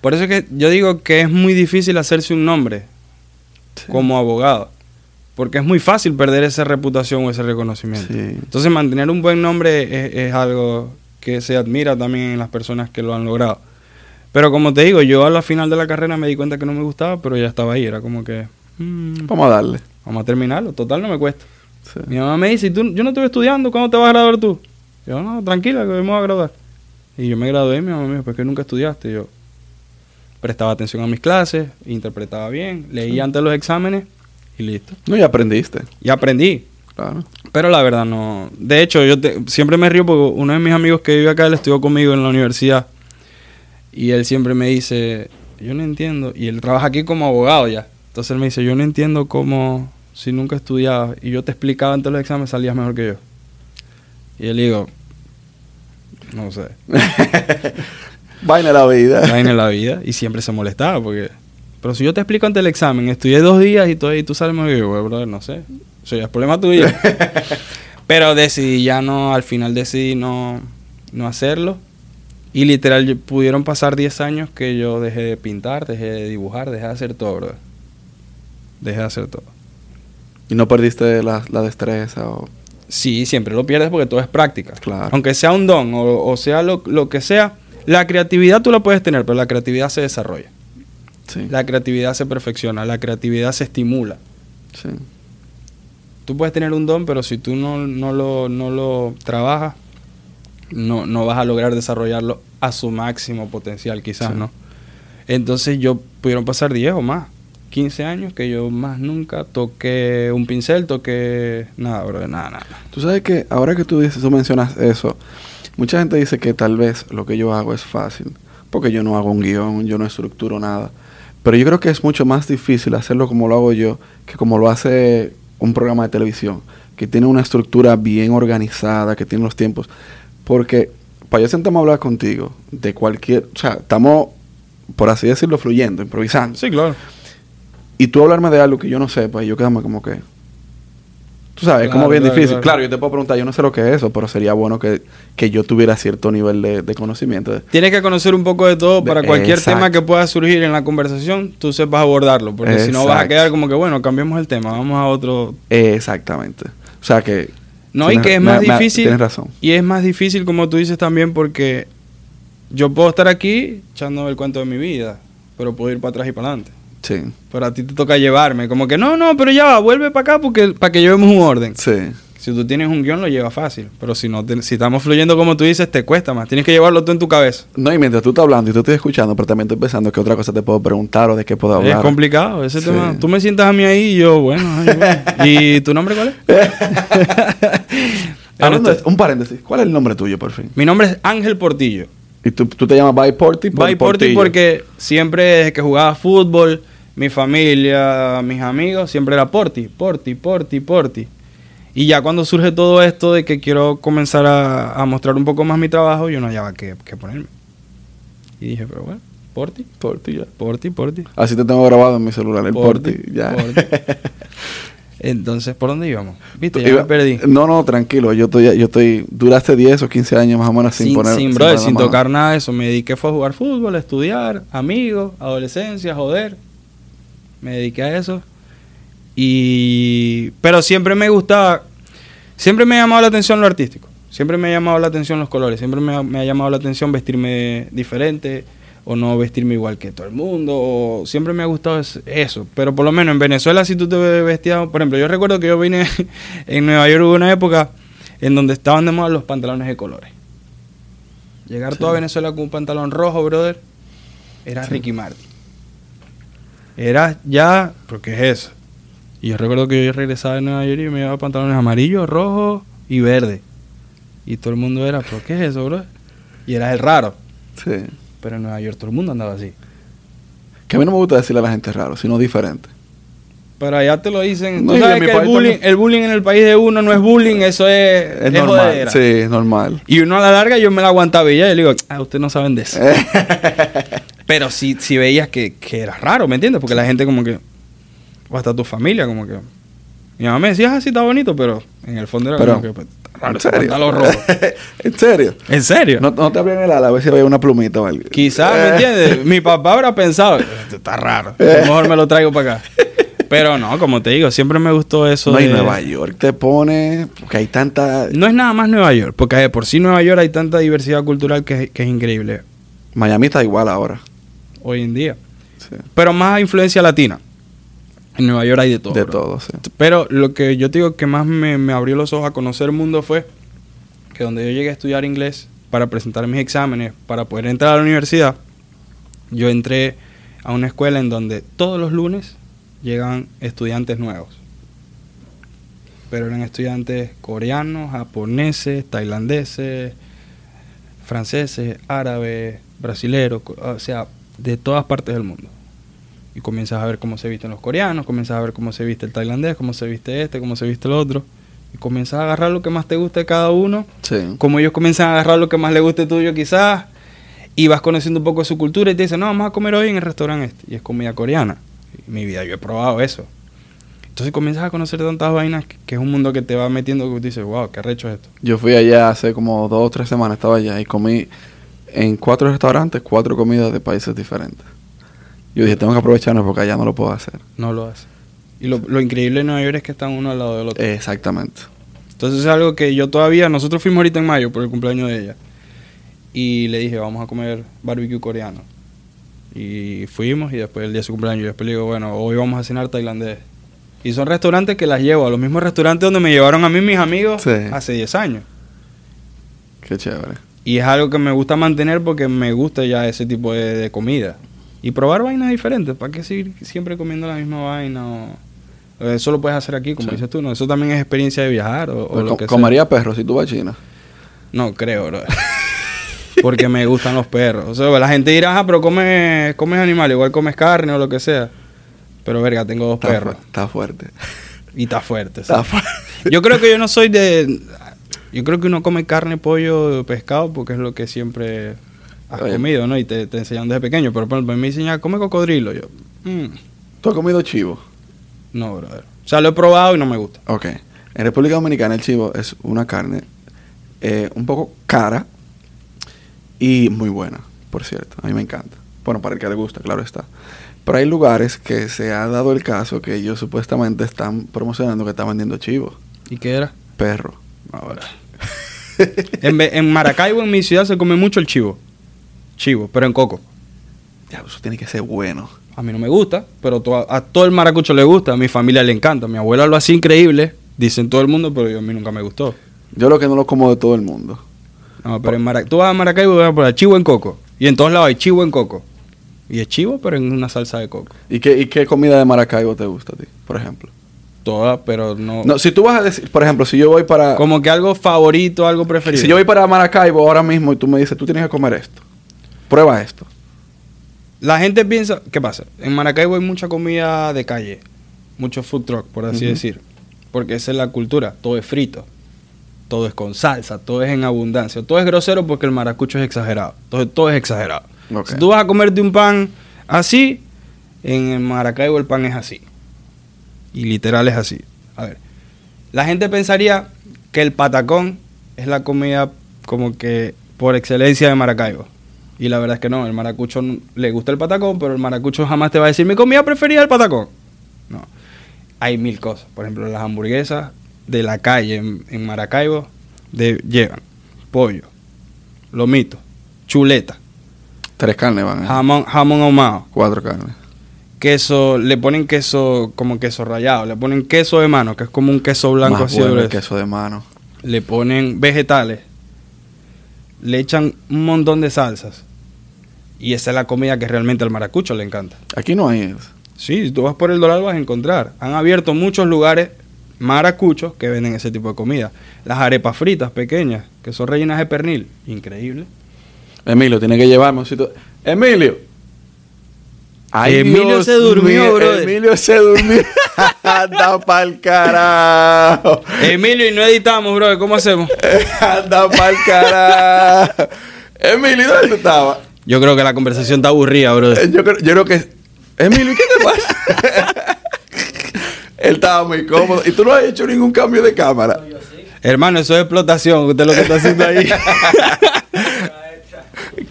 Por eso es que yo digo que es muy difícil hacerse un nombre Sí. como abogado, porque es muy fácil perder esa reputación o ese reconocimiento. Sí. Entonces mantener un buen nombre es, es algo que se admira también en las personas que lo han logrado. Pero como te digo, yo a la final de la carrera me di cuenta que no me gustaba, pero ya estaba ahí, era como que... mm, Vamos a darle. Vamos a terminarlo, total no me cuesta. Sí. Mi mamá me dice, ¿y tú, yo no estuve estudiando, ¿cuándo te vas a graduar tú? Yo, no, tranquila, que me voy a graduar. Y yo me gradué y mi mamá me dijo, ¿por qué nunca estudiaste? Yo prestaba atención a mis clases, interpretaba bien, leía antes los exámenes y listo. No, y aprendiste. Y aprendí. Claro. Pero la verdad no. De hecho, yo te- siempre me río porque uno de mis amigos que vive acá, él estudió conmigo en la universidad. Y él siempre me dice, yo no entiendo. Y él trabaja aquí como abogado ya. Entonces él me dice, yo no entiendo cómo, si nunca estudiabas y yo te explicaba antes de los exámenes, salías mejor que yo. Y él digo, no sé. Vaina la vida. Vaina la vida. Y siempre se molestaba porque... Pero si yo te explico ante el examen, estudié dos días y, todo, y tú sales muy bien, brother, no sé. Eso ya es problema tuyo. Pero decidí ya no, al final decidí no, no hacerlo. Y literal pudieron pasar 10 años que yo dejé de pintar, dejé de dibujar, dejé de hacer todo, brother. Dejé de hacer todo. ¿Y no perdiste la, la destreza o...? Sí, siempre lo pierdes porque todo es práctica. Claro. Aunque sea un don o, o sea lo, lo, que sea, la creatividad tú la puedes tener, pero la creatividad se desarrolla. Sí. La creatividad se perfecciona, la creatividad se estimula. Sí. Tú puedes tener un don, pero si tú no, no, lo, no lo trabajas, no, no vas a lograr desarrollarlo a su máximo potencial, quizás, Sí. ¿no? Entonces yo pudieron pasar 10 o más, 15 años que yo más nunca toqué un pincel, toqué nada, bro, nada, nada. Tú sabes que ahora que tú dices, tú mencionas eso, mucha gente dice que tal vez lo que yo hago es fácil, porque yo no hago un guion, yo no estructuro nada. Pero yo creo que es mucho más difícil hacerlo como lo hago yo que como lo hace un programa de televisión, que tiene una estructura bien organizada, que tiene los tiempos. Porque para yo sentarme a hablar contigo de cualquier, o sea, estamos, por así decirlo, fluyendo, improvisando. Sí, claro. Y tú hablarme de algo que yo no sepa y yo quedarme como que... Tú sabes, es como Claro, bien claro, difícil. claro. Claro, yo te puedo preguntar, yo no sé lo que es eso, pero sería bueno que, que yo tuviera cierto nivel de, de conocimiento. Tienes que conocer un poco de todo De- para cualquier exacto. tema que pueda surgir en la conversación, tú sepas abordarlo, porque si no vas a quedar como que, bueno, cambiemos el tema, vamos a otro... Exactamente. O sea que... No, y que es más me- difícil. Tienes razón. Y es más difícil, como tú dices también, porque yo puedo estar aquí echando el cuento de mi vida, pero puedo ir para atrás y para adelante. Sí. Pero a ti te toca llevarme, como que no, no, pero ya va, vuelve para acá porque para que llevemos un orden. Sí. Si tú tienes un guion, lo llevas fácil, pero si no, te- si estamos fluyendo como tú dices, te cuesta más. Tienes que llevarlo tú en tu cabeza. No, y mientras tú estás hablando y tú estoy escuchando, pero también estoy pensando que otra cosa te puedo preguntar o de qué puedo hablar. Es complicado ese Sí. tema. Tú me sientas a mí ahí y yo, bueno, ay, bueno. ¿Y tu nombre cuál es? Hablando de- un paréntesis. ¿Cuál es el nombre tuyo, por fin? Mi nombre es Ángel Portillo. Y tú, tú te llamas By Porty por By Porti porque siempre desde que jugaba fútbol, mi familia, mis amigos, siempre era Porti, Porti, Porti, Porti. Y ya cuando surge todo esto de que quiero comenzar a, a mostrar un poco más mi trabajo, yo no hallaba qué, qué ponerme. Y dije, pero bueno, Porti, Porti, ya. Porti, Porti. Así te tengo grabado en mi celular, el Porti. ya. Porti. Entonces, ¿por dónde íbamos? Viste, ya Iba- me perdí. No, no, tranquilo. Yo estoy, yo estoy, duraste 10 o 15 años más o menos sin, sin, poner. sin, brother, sin mano. tocar nada de eso. Me dediqué fue a jugar fútbol, a estudiar, amigos, adolescencia, joder. Me dediqué a eso. Y... Pero siempre me gustaba... Siempre me ha llamado la atención lo artístico. Siempre me ha llamado la atención los colores. Siempre me ha, me ha llamado la atención vestirme diferente o no vestirme igual que todo el mundo. O siempre me ha gustado es- eso. Pero por lo menos en Venezuela si tú te vestías... Por ejemplo, yo recuerdo que yo vine en Nueva York hubo una época en donde estaban de moda los pantalones de colores. Llegar Sí. toda Venezuela con un pantalón rojo, brother, era Sí. Ricky Martin. Era ya, porque es eso. Y yo recuerdo que yo regresaba de Nueva York y me llevaba pantalones amarillos, rojos y verde. Y todo el mundo era, ¿pero qué es eso, bro? Y era el raro. Sí. Pero en Nueva York todo el mundo andaba así. Que a mí no me gusta decirle a la gente raro, sino diferente. Pero allá te lo dicen. No, Tú sabes que el bullying, también. el bullying en el país de uno no es bullying, eso es, Es, es normal. jodedera. Sí, es normal. Y uno a la larga yo me la aguantaba y ya, y le digo, ah, ustedes no saben de eso. Pero si, si veías que, que era raro, ¿me entiendes? Porque la gente como que, o hasta tu familia como que... Mi mamá me decía, ah, sí, está bonito, pero en el fondo era Pero, como que, pues, está raro ¿En serio? rojo. ¿En serio? ¿En serio? No, no te abrían el ala a ver si había una plumita o algo. Quizás, ¿me entiendes? Mi papá habrá pensado, esto está raro, a lo mejor me lo traigo para acá. Pero no, como te digo, siempre me gustó eso No, de... y Nueva York te pone. Porque hay tanta. No es nada más Nueva York, porque de por sí Nueva York hay tanta diversidad cultural que, es- que es increíble Miami está igual ahora. hoy en día. Sí. Pero más influencia latina. En Nueva York hay de todo. de bro. todo, sí. Pero lo que yo te digo que más me, me abrió los ojos a conocer el mundo fue que donde yo llegué a estudiar inglés para presentar mis exámenes, para poder entrar a la universidad, yo entré a una escuela en donde todos los lunes llegan estudiantes nuevos. Pero eran estudiantes coreanos, japoneses, tailandeses, franceses, árabes, brasileros, o sea, de todas partes del mundo. Y comienzas a ver cómo se visten los coreanos, comienzas a ver cómo se viste el tailandés, cómo se viste este, cómo se viste el otro. Y comienzas a agarrar lo que más te guste de cada uno, Sí. como ellos comienzan a agarrar lo que más les guste tuyo quizás. Y vas conociendo un poco de su cultura y te dicen, no, vamos a comer hoy en el restaurante este. Y es comida coreana. En mi vida yo he probado eso. Entonces comienzas a conocer tantas vainas que, que es un mundo que te va metiendo que tú dices, wow, qué arrecho es esto. Yo fui allá hace como dos o tres semanas, estaba allá y comí en cuatro restaurantes, cuatro comidas de países diferentes. Yo dije, tengo que aprovecharme porque allá no lo puedo hacer. No lo hace. Y lo, lo increíble de Nueva York es que están uno al lado del otro. Exactamente. Entonces es algo que yo todavía, nosotros fuimos ahorita en mayo por el cumpleaños de ella. Y le dije, vamos a comer barbecue coreano. Y fuimos y después el día de su cumpleaños, yo después le digo, bueno, hoy vamos a cenar tailandés. Y son restaurantes que las llevo a los mismos restaurantes donde me llevaron a mí mis amigos Sí. hace 10 años. Qué chévere. Y es algo que me gusta mantener porque me gusta ya ese tipo de, de comida. Y probar vainas diferentes. ¿Para qué seguir siempre comiendo la misma vaina? O, o eso lo puedes hacer aquí, como Sí. dices tú. ¿no? Eso también es experiencia de viajar o, o lo Com- que sea. comería perro si tú vas a China. No, creo, bro. Porque me gustan los perros. O sea, la gente dirá, ah, pero comes, comes animal, igual comes carne o lo que sea. Pero verga, tengo dos Está, perros. fu- está fuerte. Y está fuerte. sí. Está fuerte. Yo creo que yo no soy de... Yo creo que uno come carne, pollo, pescado, porque es lo que siempre has Oye. comido, ¿no? Y te, te enseñan desde pequeño. Pero por ejemplo, me dicen, "Ah, come cocodrilo. Yo, "Mm, ¿Tú has comido chivo? no, brother. O sea, lo he probado y no me gusta. Ok. En República Dominicana el chivo es una carne eh, un poco cara y muy buena, por cierto. A mí me encanta. Bueno, para el que le gusta, claro está. Pero hay lugares que se ha dado el caso que ellos supuestamente están promocionando que están vendiendo chivo, ¿Y qué era? perro. Ahora. en, en Maracaibo, en mi ciudad, se come mucho el chivo. Chivo, pero en coco. Ya, eso tiene que ser bueno. A mí no me gusta, pero a, todo el maracucho le gusta, a mi familia le encanta. Mi abuela lo hace increíble, dicen todo el mundo, pero yo- a mí nunca me gustó. Yo lo que no lo como de todo el mundo. No, pero en Mara- tú vas a Maracaibo y vas a poner chivo en coco. Y en todos lados hay chivo en coco. Y es chivo, pero en una salsa de coco. ¿Y qué, y qué comida de Maracaibo te gusta a ti, por ejemplo? Toda, pero no... No, si tú vas a decir, por ejemplo, si yo voy para... Como que algo favorito, algo preferido. Si yo voy para Maracaibo ahora mismo y tú me dices, tú tienes que comer esto. Prueba esto. La gente piensa, ¿qué pasa? En Maracaibo hay mucha comida de calle, mucho food truck, por así Ujú. decir, porque esa es la cultura, todo es frito, todo es con salsa, todo es en abundancia, todo es grosero porque el maracucho es exagerado, entonces todo es exagerado. Si tú vas a comerte un pan así, en el Maracaibo el pan es así, y literal es así. A ver, la gente pensaría que el patacón es la comida como que por excelencia de Maracaibo. Y la verdad es que no, el maracucho le gusta el patacón, pero el maracucho jamás te va a decir mi comida preferida es el patacón. No. Hay mil cosas. Por ejemplo, las hamburguesas de la calle en, en Maracaibo de- llevan pollo, lomito, chuleta, Tres carnes van. ¿eh? jamón, jamón ahumado, Cuatro carnes. queso, le ponen queso como queso rallado, le ponen queso de mano, que es como un queso blanco Más así bueno el queso de mano. le ponen vegetales, le echan un montón de salsas. Y esa es la comida que realmente al maracucho le encanta. Aquí no hay eso. Sí, si tú vas por el dólar vas a encontrar. Han abierto muchos lugares maracuchos que venden ese tipo de comida. Las arepas fritas pequeñas, que son rellenas de pernil. Increíble. Emilio, tiene que llevarme un sitio. Emilio. Emilio se durmió, brother. Emilio se durmió. Anda pa'l carajo. Emilio, y no editamos, bro. ¿Cómo hacemos? Anda pa'l carajo. Emilio, ¿dónde tú estabas? Yo creo que la conversación está aburrida, bro. Eh, Yo creo, yo creo que. Emilio, ¿y qué te pasa? Él estaba muy cómodo. Y tú no has hecho ningún cambio de cámara. Hermano, eso es explotación. Usted lo que está haciendo ahí.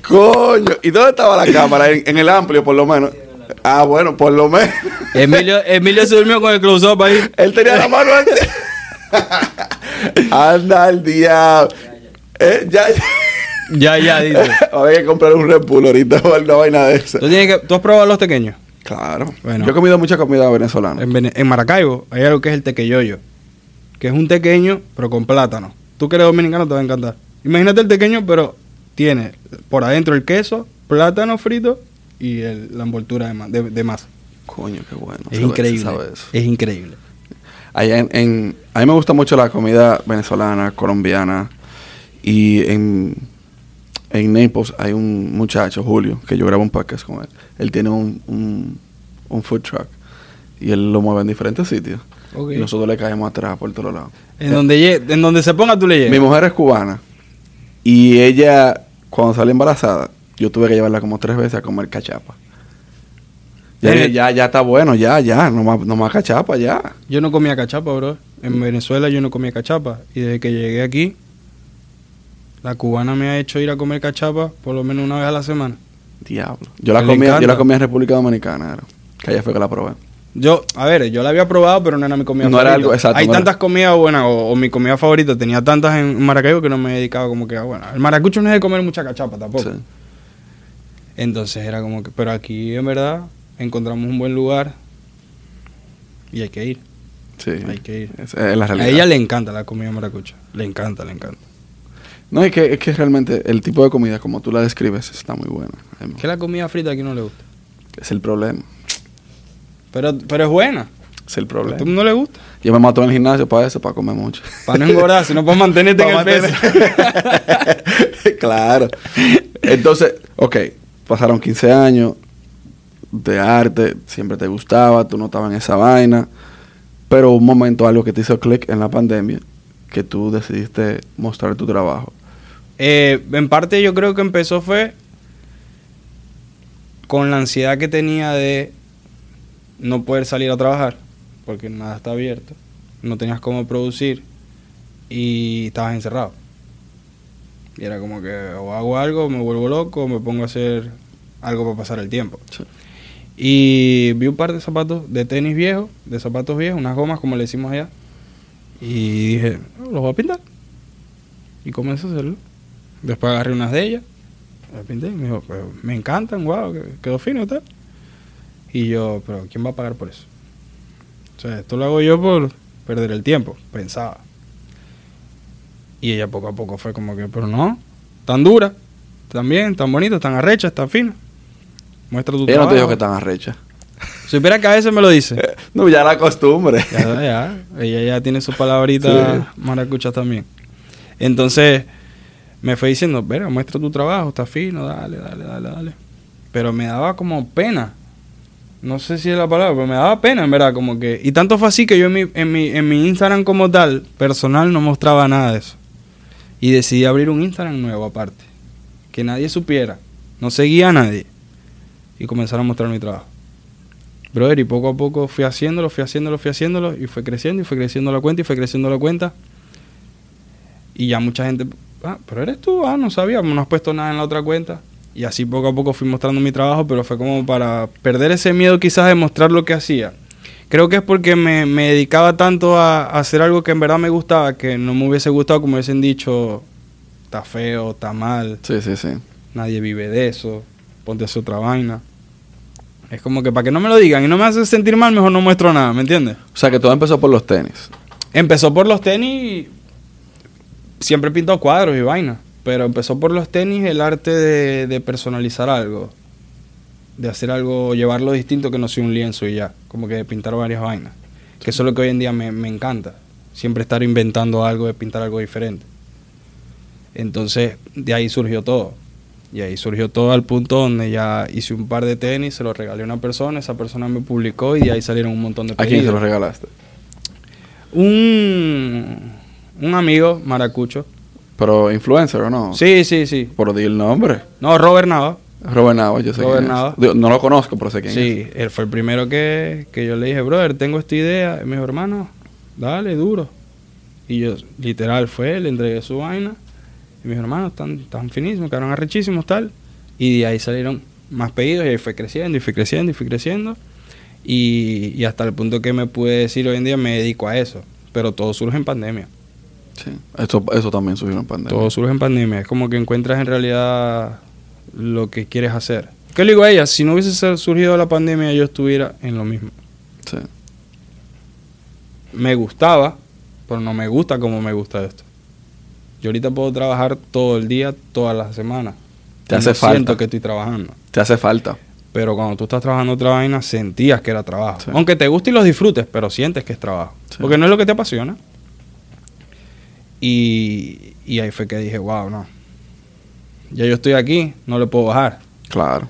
Coño. ¿Y dónde estaba la cámara? En, en el amplio, por lo menos. Ah, bueno, por lo menos. Emilio, Emilio se durmió con el close-up ahí. Él tenía la mano así. Anda al diablo. Eh, ya, ya. Ya, ya, dice. Ahora hay que comprar un Red Bull ahorita o una vaina de esa. ¿Tú, tienes que, ¿Tú has probado los pequeños? Claro. Bueno. Yo he comido mucha comida venezolana. En, Vene- en Maracaibo hay algo que es el tequeyoyo. Que es un tequeño, pero con plátano. Tú que eres dominicano te va a encantar. Imagínate el tequeño, pero tiene por adentro el queso, plátano frito y el- la envoltura de, ma- de- de masa. Coño, qué bueno. es increíble. se sabe eso. Es increíble. Allá en, en- a mí me gusta mucho la comida venezolana, colombiana. Y en, en Naples hay un muchacho, Julio, que yo grabo un podcast con él. Él tiene un, un, un food truck. Y él lo mueve en diferentes sitios. Y nosotros le caemos atrás por todos lados. En, donde lle- en donde se ponga tú le Mi llegas. mujer es cubana. Y ella, cuando sale embarazada, yo tuve que llevarla como tres veces a comer cachapa. Ya, Eh. ya, ya está bueno, ya, ya, no más, no más cachapa, ya. Yo no comía cachapa, bro. En Venezuela yo no comía cachapa. Y desde que llegué aquí, la cubana me ha hecho ir a comer cachapa por lo menos una vez a la semana. Diablo. Yo la comía, yo la comía en República Dominicana, era. que allá fue que la probé. Yo, a ver, yo la había probado, pero no era mi comida No era favorita. algo- exacto, Hay no era- tantas comidas buenas, o, o mi comida favorita, tenía tantas en Maracaibo que no me dedicaba como que a, bueno, el maracucho no es de comer mucha cachapa tampoco. Sí. Entonces era como que, pero aquí en verdad encontramos un buen lugar y hay que ir. Sí, Hay que ir. Es, es la A ella le encanta la comida maracucha. Le encanta, le encanta. No, es que, es que realmente el tipo de comida, como tú la describes, está muy buena. Que la comida frita aquí no le gusta. Es el problema. Pero, pero es buena. Es el A problema. todo el mundo le gusta. Yo me mato en el gimnasio para eso, para comer mucho. Para no engordar, sino para mantenerte en el peso. claro. Entonces, ok, pasaron 15 años de arte, siempre te gustaba, tú no estabas en esa vaina, pero un momento, algo que te hizo click en la pandemia, que tú decidiste mostrar tu trabajo. Eh, en parte yo creo que empezó fue con la ansiedad que tenía de no poder salir a trabajar, porque nada está abierto, no tenías cómo producir y estabas encerrado. Y era como que o hago algo, me vuelvo loco, o me pongo a hacer algo para pasar el tiempo. Sí. Y vi un par de zapatos de tenis viejos, de zapatos viejos, unas gomas como le decimos allá. Y dije, "Oh, los voy a pintar. Y comencé a hacerlo. Después agarré unas de ellas, las pinté y me dijo, "Pero me encantan, wow, quedó fino y tal. Y yo, pero ¿quién va a pagar por eso? O sea, esto lo hago yo por perder el tiempo, pensaba. Y ella poco a poco fue como que, pero no, tan dura, tan bien, tan bonita, tan arrecha, tan fina. Muestra tu Ella no te dijo trabajo. que tan arrecha. Supiera que a veces me lo dice. No, ya la costumbre. Ya, ya. Ella ya tiene sus palabritas Sí. maracuchas también. Entonces, me fue diciendo, verá, muestra tu trabajo, está fino, dale, dale, dale, dale. Pero me daba como pena. No sé si es la palabra, pero me daba pena, en verdad, como que... Y tanto fue así que yo en mi, en mi, en mi Instagram como tal, personal, no mostraba nada de eso. Y decidí abrir un Instagram nuevo aparte. Que nadie supiera. No seguía a nadie. Y comenzar a mostrar mi trabajo. Brother, y poco a poco fui haciéndolo, fui haciéndolo, fui haciéndolo, y fue creciendo, y fue creciendo la cuenta, y fue creciendo la cuenta. Y ya mucha gente, ah, pero eres tú, ah, no sabía, no has puesto nada en la otra cuenta. Y así poco a poco fui mostrando mi trabajo, pero fue como para perder ese miedo quizás de mostrar lo que hacía. Creo que es porque me, me dedicaba tanto a, a hacer algo que en verdad me gustaba, que no me hubiese gustado, como hubiesen dicho, está feo, está mal, Sí, sí, sí. nadie vive de eso, ponte a hacer otra vaina. Es como que para que no me lo digan y no me hace sentir mal, mejor no muestro nada, ¿me entiendes? O sea, que todo empezó por los tenis. Empezó por los tenis, siempre he pintado cuadros y vainas, pero empezó por los tenis el arte de, de personalizar algo, de hacer algo, llevarlo distinto que no sea un lienzo y ya, como que de pintar varias vainas. Que eso es lo que hoy en día me, me encanta, siempre estar inventando algo, de pintar algo diferente. Entonces, de ahí surgió todo. Y ahí surgió todo al punto donde ya hice un par de tenis, se los regalé a una persona, esa persona me publicó y de ahí salieron un montón de ¿A quién se pedidos. los regalaste? Un, un amigo maracucho. ¿Pero influencer o no? Sí, sí, sí. Di el nombre. No, Robert Nava. Robert Nava, yo sé Robert quién es. Nava. Digo, No lo conozco, pero sé quién es. Sí, él fue el primero que, que yo le dije, brother, tengo esta idea. Y me dijo, hermano, dale, duro. Y yo, literal, fue, le entregué su vaina. Y me dijo, hermano, están, están finísimos, quedaron arrechísimos, tal. Y de ahí salieron más pedidos y ahí fue creciendo y fue creciendo y fue creciendo. Y, y hasta el punto que me pude decir hoy en día me dedico a eso. Pero todo surge en pandemia. Sí. Eso, eso también surgió en pandemia. Todo surge en pandemia. Es como que encuentras en realidad lo que quieres hacer. ¿Qué le digo a ella? Si no hubiese surgido la pandemia, yo estuviera en lo mismo. Sí. Me gustaba, pero no me gusta como me gusta esto. Yo ahorita puedo trabajar todo el día, toda la semana. Te hace no falta. Siento que estoy trabajando. Te hace falta. Pero cuando tú estás trabajando otra vaina, sentías que era trabajo. Sí. Aunque te guste y los disfrutes, pero sientes que es trabajo. Sí. Porque no es lo que te apasiona. Y, y ahí fue que dije, wow, no. Ya yo estoy aquí, no le puedo bajar. Claro.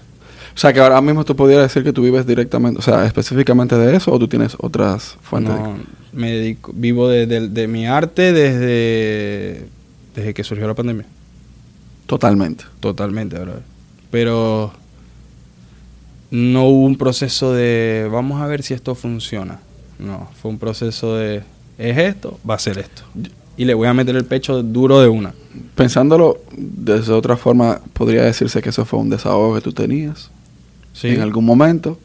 O sea, que ahora mismo tú podrías decir que tú vives directamente, o sea, específicamente de eso, o tú tienes otras fuentes. de- No, me dedico, vivo de, de- de mi arte desde, desde que surgió la pandemia. Totalmente. Totalmente, brother. pero no hubo un proceso de vamos a ver si esto funciona. No, fue un proceso de es esto, va a ser esto. Y le voy a meter el pecho duro de una. Pensándolo desde otra forma, podría decirse que eso fue un desahogo que tú tenías. Sí. En algún momento,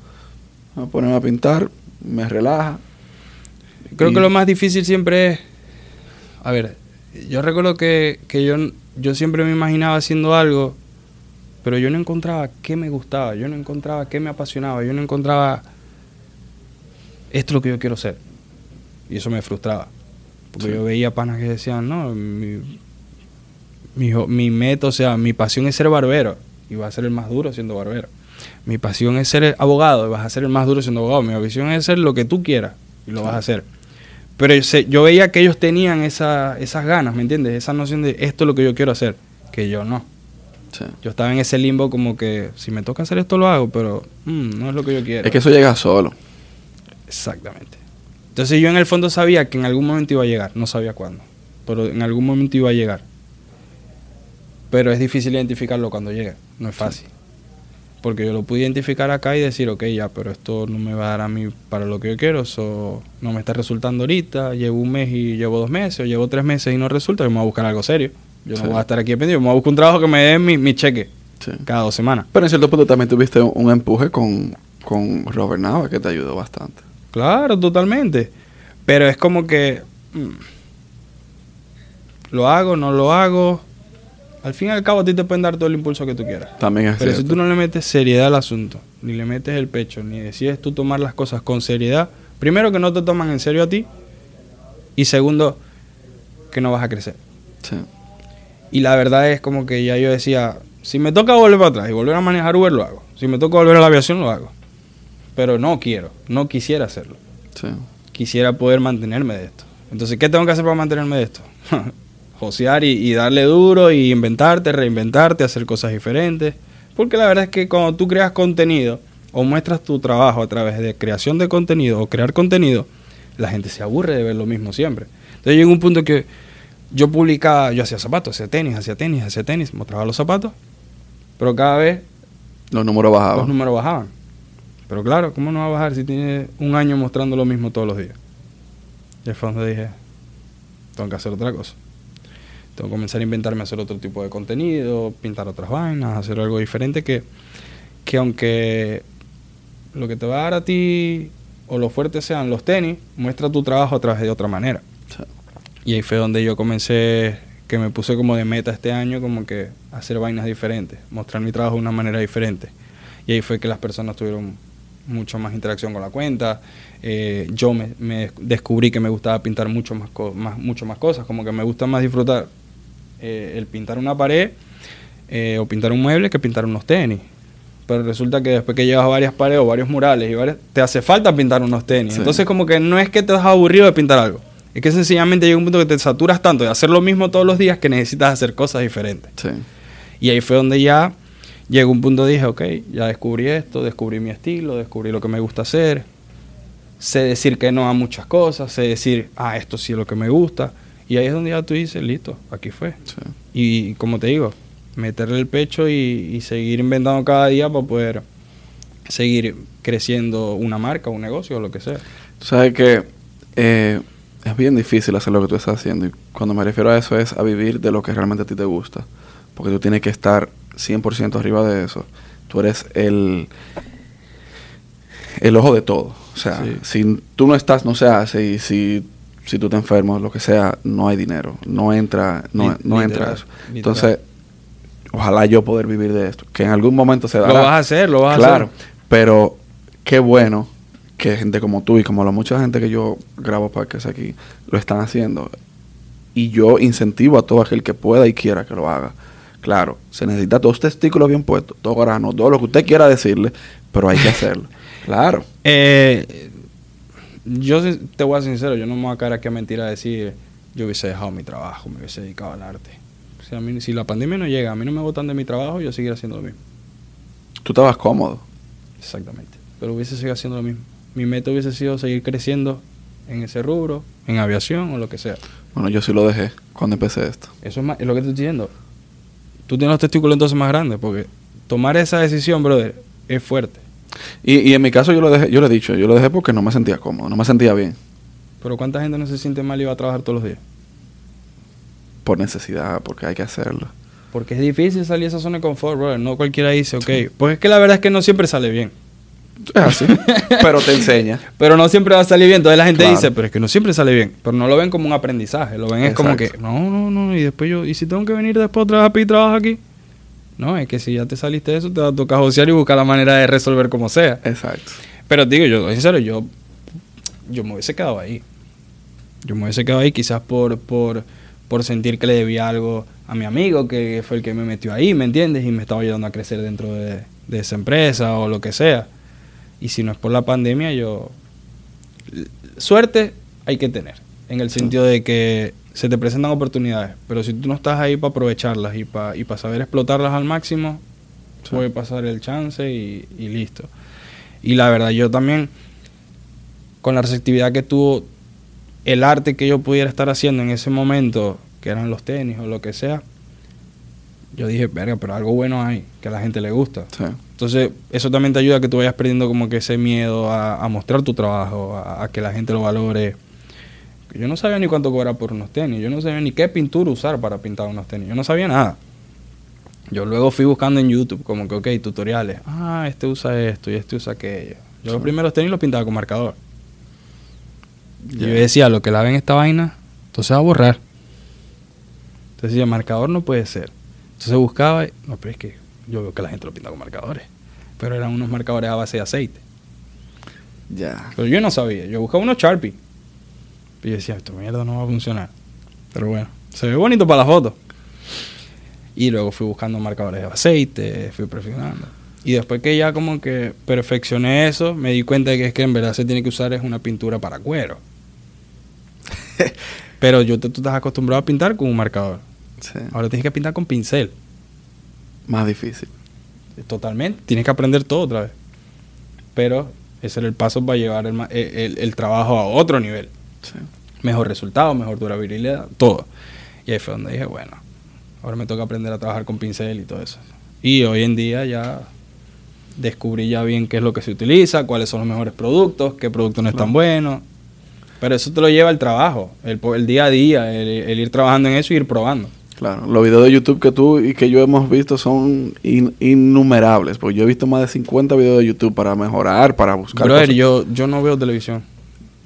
me ponerme a pintar, me relaja. Creo Y- que lo más difícil siempre es. A ver, yo recuerdo que, que yo, yo siempre me imaginaba haciendo algo, pero yo no encontraba qué me gustaba, yo no encontraba qué me apasionaba, yo no encontraba. Esto es lo que yo quiero ser. Y eso me frustraba. Porque Sí. yo veía panas que decían, no, mi, mi, mi meta, o sea, mi pasión es ser barbero. Y vas a ser el más duro siendo barbero. Mi pasión es ser abogado y vas a ser el más duro siendo abogado. Mi pasión es ser lo que tú quieras y lo vas a hacer. Pero yo, veía que ellos tenían esa, esas ganas, ¿me entiendes? Esa noción de esto es lo que yo quiero hacer, que yo no. Sí. Yo estaba en ese limbo como que si me toca hacer esto lo hago, pero mm, no es lo que yo quiero. Es que eso llega solo. Exactamente. Entonces yo en el fondo sabía que en algún momento iba a llegar, no sabía cuándo, pero en algún momento iba a llegar. Pero es difícil identificarlo cuando llegue, no es fácil. Porque yo lo pude identificar acá y decir, ok, ya, pero esto no me va a dar a mí para lo que yo quiero, eso no me está resultando ahorita, llevo un mes y llevo dos meses, o llevo tres meses y no resulta, yo me voy a buscar algo serio. Yo Sí. no voy a estar aquí pendiente, yo me voy a buscar un trabajo que me dé mi, mi cheque Sí. cada dos semanas. Pero en cierto punto también tuviste un, un empuje con, con Robert Nava que te ayudó bastante. Claro, totalmente. Pero es como que. mm, lo hago, no lo hago. Al fin y al cabo, a ti te pueden dar todo el impulso que tú quieras. También es Pero si tú no le metes seriedad al asunto, ni le metes el pecho, ni decides tú tomar las cosas con seriedad, primero que no te toman en serio a ti, y segundo, que no vas a crecer. Sí. Y la verdad es como que ya yo decía, si me toca volver para atrás y volver a manejar Uber, lo hago. Si me toca volver a la aviación, lo hago. Pero no quiero, no quisiera hacerlo. Sí. quisiera poder mantenerme de esto. Entonces, ¿qué tengo que hacer para mantenerme de esto? Josear y, y darle duro y inventarte, reinventarte, hacer cosas diferentes. Porque la verdad es que cuando tú creas contenido o muestras tu trabajo a través de creación de contenido o crear contenido, la gente se aburre de ver lo mismo siempre. Entonces llegó un punto que yo publicaba, yo hacía zapatos, hacía tenis, hacía tenis, hacía tenis, mostraba los zapatos, pero cada vez Los números bajaban. los números bajaban. Pero claro, ¿cómo no va a bajar si tiene un año mostrando lo mismo todos los días? Y fue donde dije, tengo que hacer otra cosa. Tengo que comenzar a inventarme hacer otro tipo de contenido, pintar otras vainas, hacer algo diferente que, que aunque lo que te va a dar a ti o lo fuerte sean los tenis, muestra tu trabajo a través de otra manera. Sí. Y ahí fue donde yo comencé, que me puse como de meta este año, como que hacer vainas diferentes, mostrar mi trabajo de una manera diferente. Y ahí fue que las personas tuvieron mucho más interacción con la cuenta. Eh, yo me, me descubrí que me gustaba pintar mucho más, co- más, mucho más cosas, como que me gusta más disfrutar eh, el pintar una pared eh, o pintar un mueble que pintar unos tenis. Pero resulta que después que llevas varias paredes o varios murales y varias, te hace falta pintar unos tenis. Sí. Entonces como que no es que te has aburrido de pintar algo. Es que sencillamente llega un punto que te saturas tanto de hacer lo mismo todos los días que necesitas hacer cosas diferentes. Sí. Y ahí fue donde ya llegó un punto dije, ok, ya descubrí esto, descubrí mi estilo, descubrí lo que me gusta hacer. Sé decir que no a muchas cosas, sé decir, ah, esto sí es lo que me gusta. Y ahí es donde ya tú dices, listo, aquí fue. Sí. Y como te digo, meterle el pecho y, y seguir inventando cada día para poder seguir creciendo una marca, un negocio o lo que sea. Tú sabes que eh, es bien difícil hacer lo que tú estás haciendo. Y cuando me refiero a eso es a vivir de lo que realmente a ti te gusta. Porque tú tienes que estar 100% arriba de eso. Tú eres el, el ojo de todo. O sea, Sí. si tú no estás, no se hace. Y si, si tú te enfermas, lo que sea, no hay dinero. No entra, no, no entra eso. Entonces, ojalá yo poder vivir de esto. Que en algún momento se Lo dará. vas a hacer, lo vas a Claro, hacer. pero qué bueno que gente como tú y como la mucha gente que yo grabo podcasts aquí lo están haciendo. Y yo incentivo a todo aquel que pueda y quiera que lo haga. Claro, se necesita dos testículos bien puestos, dos granos, todo lo que usted quiera decirle, pero hay que hacerlo. Claro. Eh, yo te voy a ser sincero, yo no me voy a caer aquí a mentir a decir yo hubiese dejado mi trabajo, me hubiese dedicado al arte. Si, a mí- si la pandemia no llega, a mí no me botan de mi trabajo, yo seguiré haciendo lo mismo. Tú estabas cómodo. Exactamente. Pero hubiese seguido haciendo lo mismo. Mi meta hubiese sido seguir creciendo en ese rubro, en aviación o lo que sea. Bueno, yo sí lo dejé cuando empecé esto. Eso es, más, es lo que te estoy diciendo. Tú tienes los testículos entonces más grandes porque tomar esa decisión, brother, es fuerte. Y, y en mi caso yo lo dejé, yo lo he dicho, yo lo dejé porque no me sentía cómodo, no me sentía bien. Pero ¿cuánta gente no se siente mal y va a trabajar todos los días? Por necesidad, porque hay que hacerlo. Porque es difícil salir de esa zona de confort, brother. No cualquiera dice, ok. Pues es que la verdad es que no siempre sale bien. Es así. pero te enseña. Pero no siempre va a salir bien. Entonces la gente Claro. dice, pero es que no siempre sale bien. Pero no lo ven como un aprendizaje. Lo ven es como que, no, no, no. Y después yo, ¿y si tengo que venir después otra vez a pedir trabajo aquí? No, es que si ya te saliste de eso, te va a tocar josear y buscar la manera de resolver como sea. Exacto. Pero digo, yo, en serio, yo, yo me hubiese quedado ahí. Yo me hubiese quedado ahí quizás por, por, por sentir que le debía algo a mi amigo, que fue el que me metió ahí, ¿me entiendes? Y me estaba ayudando a crecer dentro de, de esa empresa o lo que sea. Y si no es por la pandemia, yo... Suerte hay que tener, en el sentido de que se te presentan oportunidades, pero si tú no estás ahí para aprovecharlas y para y pa saber explotarlas al máximo, Sí. puede pasar el chance y, y listo. Y la verdad, yo también, con la receptividad que tuvo el arte que yo pudiera estar haciendo en ese momento, que eran los tenis o lo que sea, yo dije, verga, pero algo bueno hay, que a la gente le gusta. Sí. Entonces, eso también te ayuda a que tú vayas perdiendo como que ese miedo a, a mostrar tu trabajo, a, a que la gente lo valore. Yo no sabía ni cuánto cobrar por unos tenis, yo no sabía ni qué pintura usar para pintar unos tenis, yo no sabía nada. Yo luego fui buscando en YouTube, como que, ok, tutoriales. Ah, este usa esto y este usa aquello. Yo los Sí. primeros tenis los pintaba con marcador. Y Ya. yo decía, lo que la ven esta vaina, entonces va a borrar. Entonces decía, marcador no puede ser. Entonces buscaba, y- no, pero es que yo veo que la gente lo pinta con marcadores. Pero eran unos marcadores a base de aceite. Ya. Pero yo no sabía, yo buscaba unos Sharpie. Y yo decía, esto mierda no va a funcionar. Pero bueno, se ve bonito para la foto. Y luego fui buscando marcadores de aceite, fui perfeccionando. Y después que ya como que perfeccioné eso, me di cuenta de que es que en verdad se tiene que usar es una pintura para cuero. Pero yo te, tú estás acostumbrado a pintar con un marcador. Sí. Ahora tienes que pintar con pincel. Más difícil. Totalmente. Tienes que aprender todo otra vez. Pero ese era el paso para llevar el, ma- el- el- el trabajo a otro nivel. Sí. Mejor resultado, mejor durabilidad, todo. Y ahí fue donde dije, bueno, ahora me toca aprender a trabajar con pincel y todo eso. Y hoy en día ya descubrí ya bien qué es lo que se utiliza, cuáles son los mejores productos, qué producto no es tan bueno. Pero eso te lo lleva el trabajo, el, día a día, el, el ir trabajando en eso y ir probando. Claro, los videos de YouTube que tú y que yo hemos visto son in- innumerables, porque yo he visto más de 50 videos de YouTube para mejorar, para buscar Brother, cosas. yo, yo no veo televisión.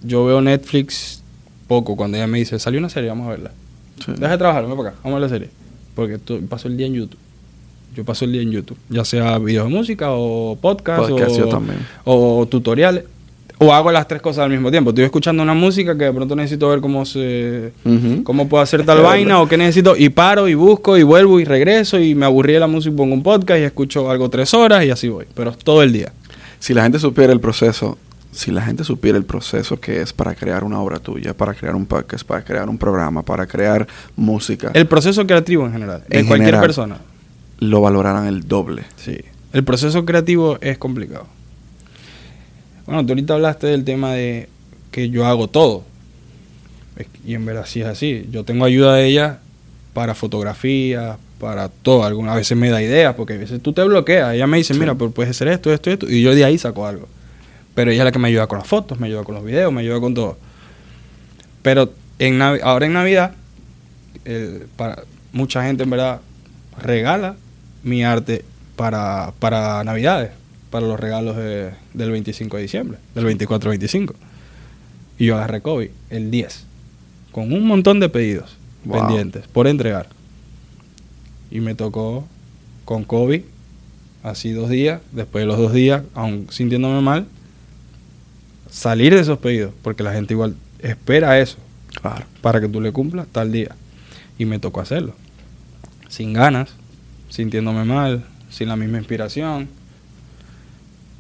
Yo veo Netflix poco. Cuando ella me dice, salió una serie, vamos a verla. Sí. Deja de trabajar, ven para acá, vamos a ver la serie. Porque tú, paso el día en YouTube. Yo paso el día en YouTube. Ya sea videos de música o podcast, Podcast, o, yo también. o tutoriales. O hago las tres cosas al mismo tiempo. Estoy escuchando una música que de pronto necesito ver cómo se... ¿Cómo puedo hacer tal Es vaina o qué necesito? Y paro y busco y vuelvo y regreso y me aburrí de la música y pongo un podcast y escucho algo tres horas y así voy. Pero todo el día. Si la gente supiera el proceso, si la gente supiera el proceso que es para crear una obra tuya, para crear un podcast, para crear un programa, para crear música, El proceso creativo en general, de En cualquier general. persona. lo valoraran el doble. Sí. El proceso creativo es complicado. Bueno, tú ahorita hablaste del tema de que yo hago todo. Y en verdad sí es así. Yo tengo ayuda de ella para fotografía, para todo. Algunas veces me da ideas, porque a veces tú te bloqueas. Ella me dice, Sí. mira, pero puedes hacer esto, esto, esto. Y yo de ahí saco algo. Pero ella es la que me ayuda con las fotos, me ayuda con los videos, me ayuda con todo. Pero en ahora en Navidad, eh, para mucha gente en verdad regala mi arte para, para Navidades, para los regalos de- del 25 de diciembre, del 24-25. Y yo agarré COVID el 10, con un montón de pedidos Wow. pendientes por entregar. Y me tocó con COVID, así dos días, después de los dos días, aún sintiéndome mal, salir de esos pedidos, porque la gente igual espera eso Claro. para que tú le cumplas tal día. Y me tocó hacerlo. Sin ganas, sintiéndome mal, sin la misma inspiración.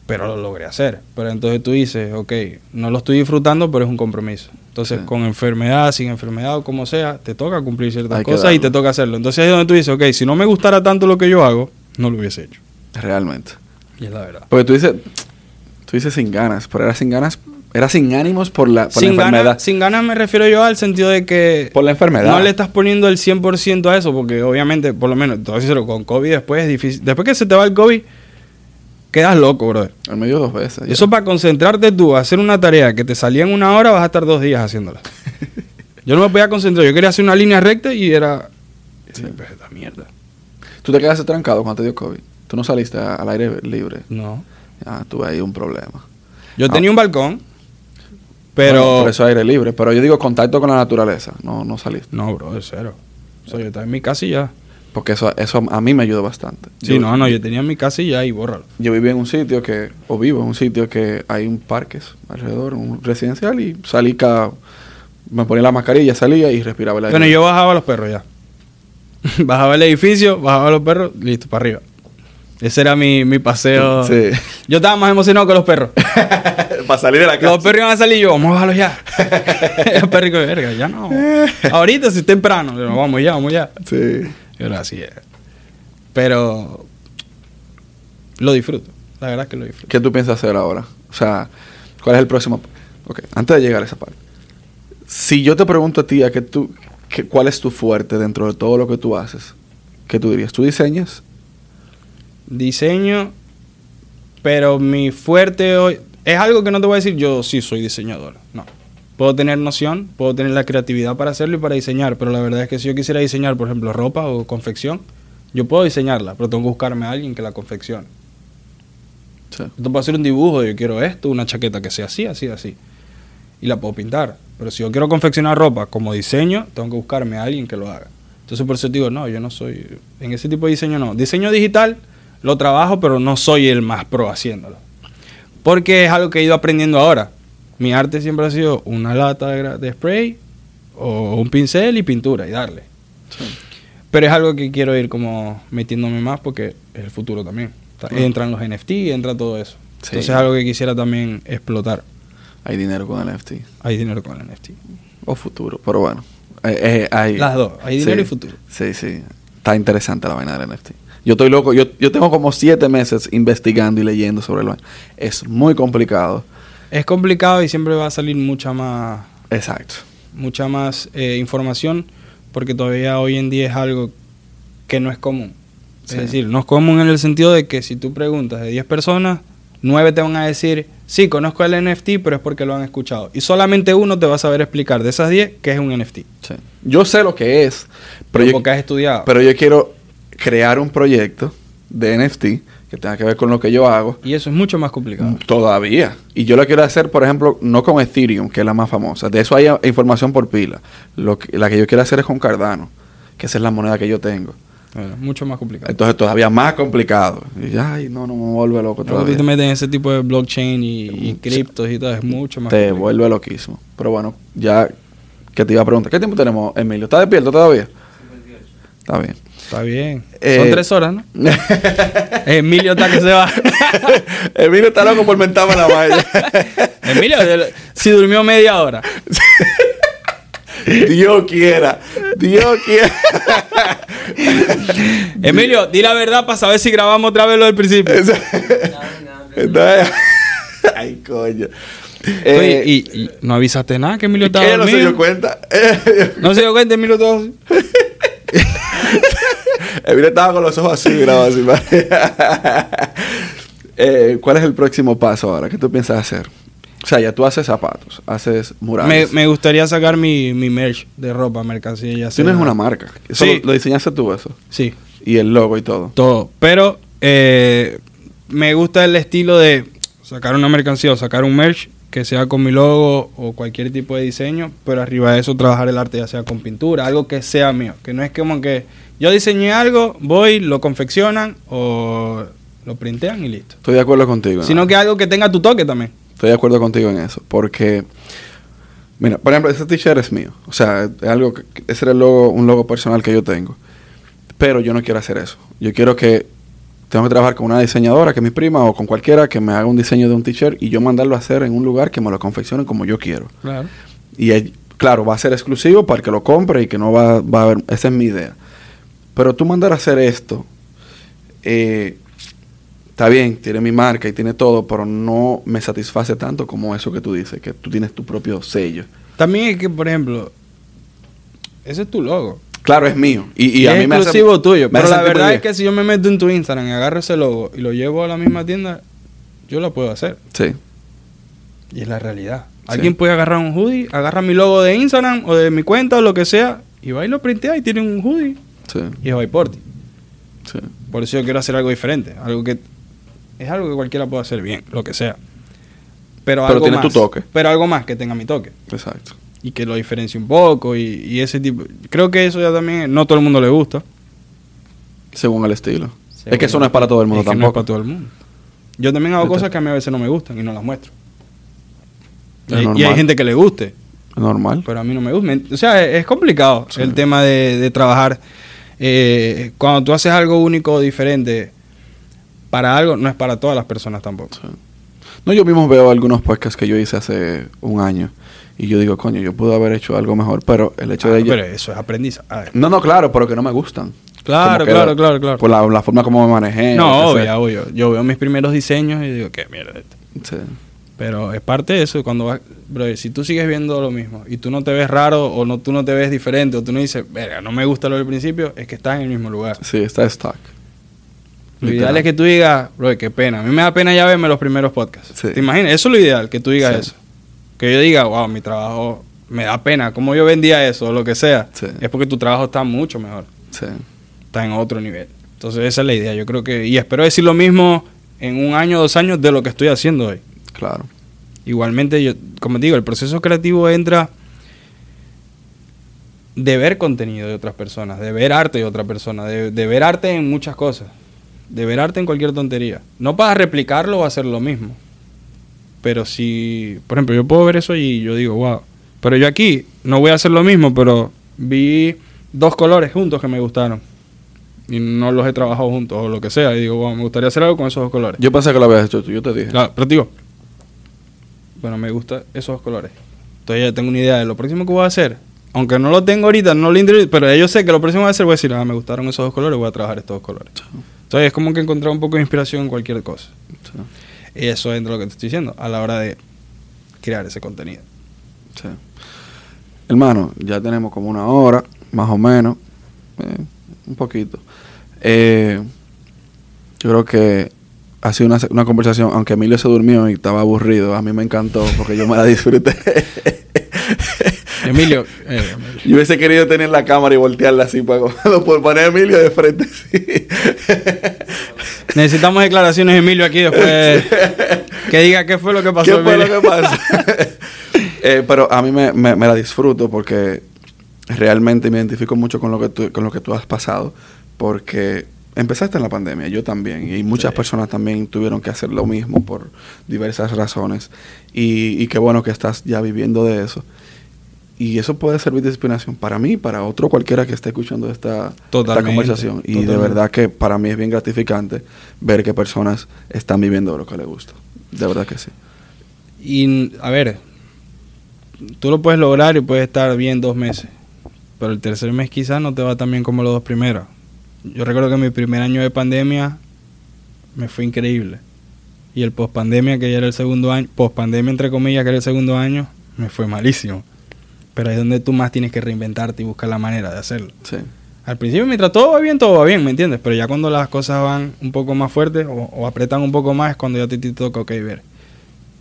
Pero lo logré hacer. Pero entonces tú dices, ok, no lo estoy disfrutando, pero es un compromiso. Entonces, Sí. con enfermedad, sin enfermedad o como sea, te toca cumplir ciertas Hay cosas y te toca hacerlo. Entonces ahí es donde tú dices, ok, si no me gustara tanto lo que yo hago, no lo hubiese hecho. Realmente. Y es la verdad. Porque tú dices, tú dices sin ganas, pero era sin ganas Era sin ánimos por la, por la sin, enfermedad. ganas, sin ganas me refiero yo al sentido de que Por la enfermedad. no le estás poniendo el 100% a eso, porque obviamente, por lo menos, decir, con COVID después es difícil. Después que se te va el COVID, quedas loco, brother. Al medio dos veces. ya. Eso para concentrarte tú, hacer una tarea que te salía en una hora, vas a estar dos días haciéndola. yo no me podía concentrar, yo quería hacer una línea recta y era... Sí. Esta mierda. Tú te quedaste trancado cuando te dio COVID. Tú no saliste al aire libre. No. Ah, tuve ahí un problema. Yo Ah. tenía un balcón, pero... Bueno, por eso aire libre. Pero yo digo contacto con la naturaleza. No, no saliste. No, bro, es cero. O sea, yo estaba en mi casa y ya. Porque eso, eso a mí me ayudó bastante. Sí, Yo- no, no, yo tenía mi casa y ya y bórralo. Yo viví en un sitio que, o vivo en un sitio que hay un parques alrededor, un residencial, y salí cada. Me ponía la mascarilla, salía y respiraba el aire. Bueno, yo bajaba a los perros ya. bajaba el edificio, bajaba a los perros, listo, para arriba. Ese era mi, mi paseo. Sí. Yo estaba más emocionado que los perros. Para salir de la los perros iban a salir y yo, vamos a bajarlos ya. los perros, que verga, ya no. Ahorita, si es temprano, yo, vamos ya, vamos ya. Sí. Y ahora así es. Pero lo disfruto. La verdad es que lo disfruto. ¿Qué tú piensas hacer ahora? O sea, ¿cuál es el próximo? Ok, antes de llegar a esa parte. Si yo te pregunto a ti, a que tú, que, ¿cuál es tu fuerte dentro de todo lo que tú haces? ¿Qué tú dirías? ¿Tú diseñas? Diseño, pero mi fuerte hoy es algo que no te voy a decir yo sí soy diseñador. No. Puedo tener noción, puedo tener la creatividad para hacerlo y para diseñar, pero la verdad es que si yo quisiera diseñar, por ejemplo, ropa o confección, yo puedo diseñarla, pero tengo que buscarme a alguien que la confeccione. Sí. Yo puedo hacer un dibujo, yo quiero esto, una chaqueta que sea así, así, así. Y la puedo pintar. Pero si yo quiero confeccionar ropa como diseño, tengo que buscarme a alguien que lo haga. Entonces por eso digo, no, yo no soy... En ese tipo de diseño no. Diseño digital lo trabajo, pero no soy el más pro haciéndolo. Porque es algo que he ido aprendiendo ahora. Mi arte siempre ha sido una lata de, spray o un pincel y pintura y darle. Pero es algo que quiero ir como metiéndome más porque es el futuro también. Ta- Claro. Entran los NFT, entra todo eso. Sí. Entonces es algo que quisiera también explotar. Hay dinero con NFT. Hay dinero con el NFT. O futuro, pero bueno. Eh, eh, hay, Las dos, hay dinero Sí. y futuro. Sí, sí. Está interesante la vaina del NFT. Yo estoy loco. Yo, yo tengo como siete meses investigando y leyendo sobre el vaina. Es muy complicado. Es complicado y siempre va a salir mucha más, Exacto. mucha más eh, información porque todavía hoy en día es algo que no es común. Sí. Es decir, no es común en el sentido de que si tú preguntas de 10 personas, 9 te van a decir, sí, conozco el NFT, pero es porque lo han escuchado. Y solamente uno te va a saber explicar de esas 10 qué es un NFT. Sí. Yo sé lo que es, pero Pero yo, porque has estudiado. pero yo quiero crear un proyecto de NFT que tenga que ver con lo que yo hago y eso es mucho más complicado. todavía. Y yo lo quiero hacer, por ejemplo, no con Ethereum, que es la más famosa. De eso hay información por pila. Lo que- la que yo quiero hacer es con Cardano, que esa es la moneda que yo tengo. Bueno, mucho más complicado. Entonces todavía más complicado. Y, ay, no, no me vuelve loco tú todavía. te metes en ese tipo de blockchain y, y criptos y todo, es mucho más Te complicado. vuelve loquísimo. Pero bueno, ya que te iba a preguntar, ¿qué tiempo tenemos, Emilio? ¿Estás despierto todavía? Está bien. Está bien. Eh, Son tres horas, ¿no? Emilio está que se va. Emilio está loco por mentarme la valla. Emilio, si durmió media hora. Dios quiera. Dios quiera. Emilio, di la verdad para saber si grabamos otra vez lo del principio. Ay, coño. Eh, Oye, y, y no avisaste nada que Emilio estaba ¿Qué? ¿No se dio cuenta? No se dio cuenta, Emilio todo Emilio estaba con los ojos así, grabado así. eh, ¿Cuál es el próximo paso ahora? ¿Qué tú piensas hacer? O sea, ya tú haces zapatos, haces murales. me gustaría sacar mi, mi merch de ropa, mercancía. Ya sea- Tienes una marca. Eso Sí. lo, lo diseñaste tú, eso. Sí, Y el logo y todo. todo. Pero eh, me gusta el estilo de sacar una mercancía o sacar un merch que sea con mi logo o cualquier tipo de diseño, pero arriba de eso trabajar el arte ya sea con pintura, algo que sea mío, que no es como que yo diseñé algo, voy, lo confeccionan o lo printean y listo. Estoy de acuerdo contigo. ¿no? Sino que algo que tenga tu toque también. Estoy de acuerdo contigo en eso. Porque, mira, por ejemplo, ese t-shirt es mío. O sea, es algo que, ese era el logo, un logo personal que yo tengo. Pero yo no quiero hacer eso. Yo quiero que tengo que trabajar con una diseñadora, que es mi prima, o con cualquiera que me haga un diseño de un t-shirt y yo mandarlo a hacer en un lugar que me lo confeccione como yo quiero. Claro. Y claro, va a ser exclusivo para que lo compre y que no va, va a haber. Esa es mi idea. Pero tú mandar a hacer esto, eh, está bien, tiene mi marca y tiene todo, pero no me satisface tanto como eso que tú dices, que tú tienes tu propio sello. También es que, por ejemplo, ese es tu logo. Claro, es mío. Y, a mí me hace- tuyo. me Pero la verdad es que si yo me meto en tu Instagram y agarro ese logo y lo llevo a la misma tienda, yo lo puedo hacer. Sí, Y es la realidad. Alguien puede agarrar un hoodie, agarra mi logo de Instagram o de mi cuenta o lo que sea, y va y lo printea y tiene un hoodie sí, y es por ti. sí. Por eso yo quiero hacer algo diferente. Algo que es algo que cualquiera puede hacer bien, lo que sea. Pero, Pero algo tiene más. tu toque. Pero algo más que tenga mi toque. Exacto. Y que lo diferencie un poco y, y ese tipo. Creo que eso ya también no todo el mundo le gusta. Según el estilo. es que eso no es para todo el mundo Es que no es tampoco. para todo el mundo. Yo también hago Yo cosas que a mí a veces no me gustan y no las muestro. Y hay, y normal. hay gente que le guste, normal. pero a mí no me gusta. O sea, es, es complicado Sí. el tema de, de trabajar. Eh, cuando tú haces algo único o diferente para algo, no es para todas las personas tampoco. Sí. No, yo mismo veo algunos podcasts que yo hice hace un año y yo digo, coño, yo pude haber hecho algo mejor, pero el hecho Ah, de pero eso es aprendizaje. No, no, claro, pero que no me gustan. Claro, claro, la- claro, claro. Por la, la forma como me manejé. No, obvio, obvio. Yo veo mis primeros diseños y digo, qué mierda esto. Sí. Pero es parte de eso, cuando vas, bro, si tú sigues viendo lo mismo y tú no te ves raro o no, tú no te ves diferente o tú no dices, verga, no me gusta lo del principio, es que estás en el mismo lugar. Sí, está stock. Lo Literal. ideal es que tú digas, bro, qué pena. A mí me da pena ya verme los primeros podcasts. Sí. ¿Te imaginas? Eso es lo ideal, que tú digas Sí. eso. Que yo diga, wow, mi trabajo me da pena. Como yo vendía eso o lo que sea. Sí. Es porque tu trabajo está mucho mejor. Sí. Está en otro nivel. Entonces esa es la idea. Yo creo que... Y espero decir lo mismo en un año, dos años de lo que estoy haciendo hoy. Claro. Igualmente, yo, como te digo, el proceso creativo entra de ver contenido de otras personas, de ver arte de otra persona, de, de ver arte en muchas cosas, de ver arte en cualquier tontería. No para replicarlo o hacer lo mismo. Pero si, por ejemplo, yo puedo ver eso y yo digo, wow. Pero yo aquí no voy a hacer lo mismo, pero vi dos colores juntos que me gustaron. Y no los he trabajado juntos o lo que sea. Y digo, wow, me gustaría hacer algo con esos dos colores. Yo pensé que lo habías hecho tú, yo te dije. Claro, pero digo, bueno, me gustan esos colores. Entonces ya tengo una idea de lo próximo que voy a hacer. Aunque no lo tengo ahorita, no lo interior, pero yo sé que lo próximo que voy a hacer voy a decir, ah, me gustaron esos dos colores, voy a trabajar estos dos colores. Entonces es como que encontrar un poco de inspiración en cualquier cosa. Y eso es de lo que te estoy diciendo, a la hora de crear ese contenido. Sí. Hermano, ya tenemos como una hora, más o menos. eh, un poquito. Eh, yo creo que ha sido una, una conversación, aunque Emilio se durmió y estaba aburrido, a mí me encantó porque yo me la disfruté. Emilio, eh, Emilio. Yo hubiese querido tener la cámara y voltearla así para por poner a Emilio de frente. sí. necesitamos declaraciones, Emilio, aquí después. que diga qué fue lo que pasó, ¿Qué fue lo que pasó? Eh, pero a mí me, me- me la disfruto porque realmente me identifico mucho con lo que tú, con lo que tú has pasado. Porque empezaste en la pandemia, yo también. Y muchas Sí. personas también tuvieron que hacer lo mismo por diversas razones. Y, y qué bueno que estás ya viviendo de eso. Y eso puede servir de inspiración para mí, para otro cualquiera que esté escuchando esta, esta conversación. Y de verdad que para mí es bien gratificante ver que personas están viviendo lo que les gusta. De verdad que sí. Y, a ver, tú lo puedes lograr y puedes estar bien dos meses. Pero el tercer mes quizás no te va tan bien como los dos primeros. Yo recuerdo que mi primer año de pandemia me fue increíble. Y el post-pandemia, que ya era el segundo año, post-pandemia entre comillas, que era el segundo año, me fue malísimo. Pero ahí es donde tú más tienes que reinventarte y buscar la manera de hacerlo. Sí. Al principio, mientras todo va bien, todo va bien, ¿me entiendes? Pero ya cuando las cosas van un poco más fuertes o, o apretan un poco más, es cuando ya te, te toca, ok, ver.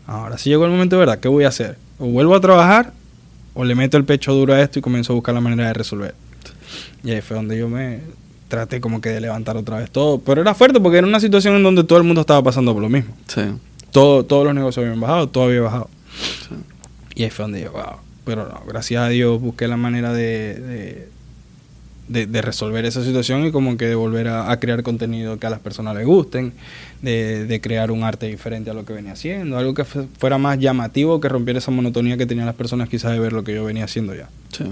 Ahora sí llegó el momento, ¿verdad? ¿Qué voy a hacer? O vuelvo a trabajar o le meto el pecho duro a esto y comienzo a buscar la manera de resolver. Y ahí fue donde yo me traté como que de levantar otra vez todo. Pero era fuerte porque era una situación en donde todo el mundo estaba pasando por lo mismo. Sí. Todo, todos los negocios habían bajado, todo había bajado. sí. Y ahí fue donde yo, wow. Pero no, gracias a Dios busqué la manera de, de, de- de resolver esa situación y como que de volver a, a crear contenido que a las personas les gusten, de, de crear un arte diferente a lo que venía haciendo, algo que fu- fuera más llamativo, que rompiera esa monotonía que tenían las personas quizás de ver lo que yo venía haciendo ya. Sí.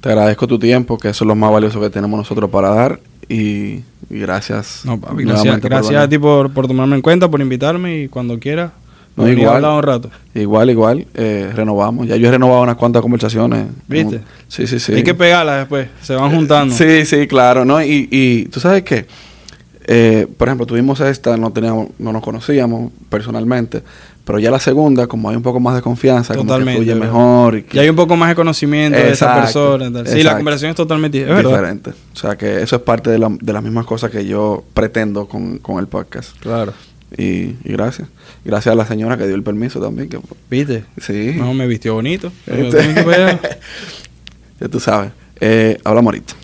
Te agradezco tu tiempo, que eso es lo más valioso que tenemos nosotros para dar. Y, y gracias. No, papi, gracias, gracias a ti por, por tomarme en cuenta, por invitarme y cuando quiera. No, venir igual. un rato. Igual, igual. eh, renovamos. Ya yo he renovado unas cuantas conversaciones. ¿Viste? Sí, sí, sí. Hay que pegarlas después, se van juntando. Sí, sí, claro, ¿no? Y, y tú sabes qué, eh, por ejemplo, tuvimos esta, no teníamos, no nos conocíamos personalmente, pero ya la segunda, como hay un poco más de confianza, como que fluye mejor. Y que Ya hay un poco más de conocimiento de esa Exacto, persona. tal. Sí, la exacto. conversación es totalmente es diferente. O sea, que eso es parte de, la- de las mismas cosas que yo pretendo con, con el podcast. Claro. Y, y gracias. Gracias a la señora que dio el permiso también. Que, ¿Viste? sí. No, me vistió bonito. Este. Ya tú sabes. Eh, hablamos ahorita.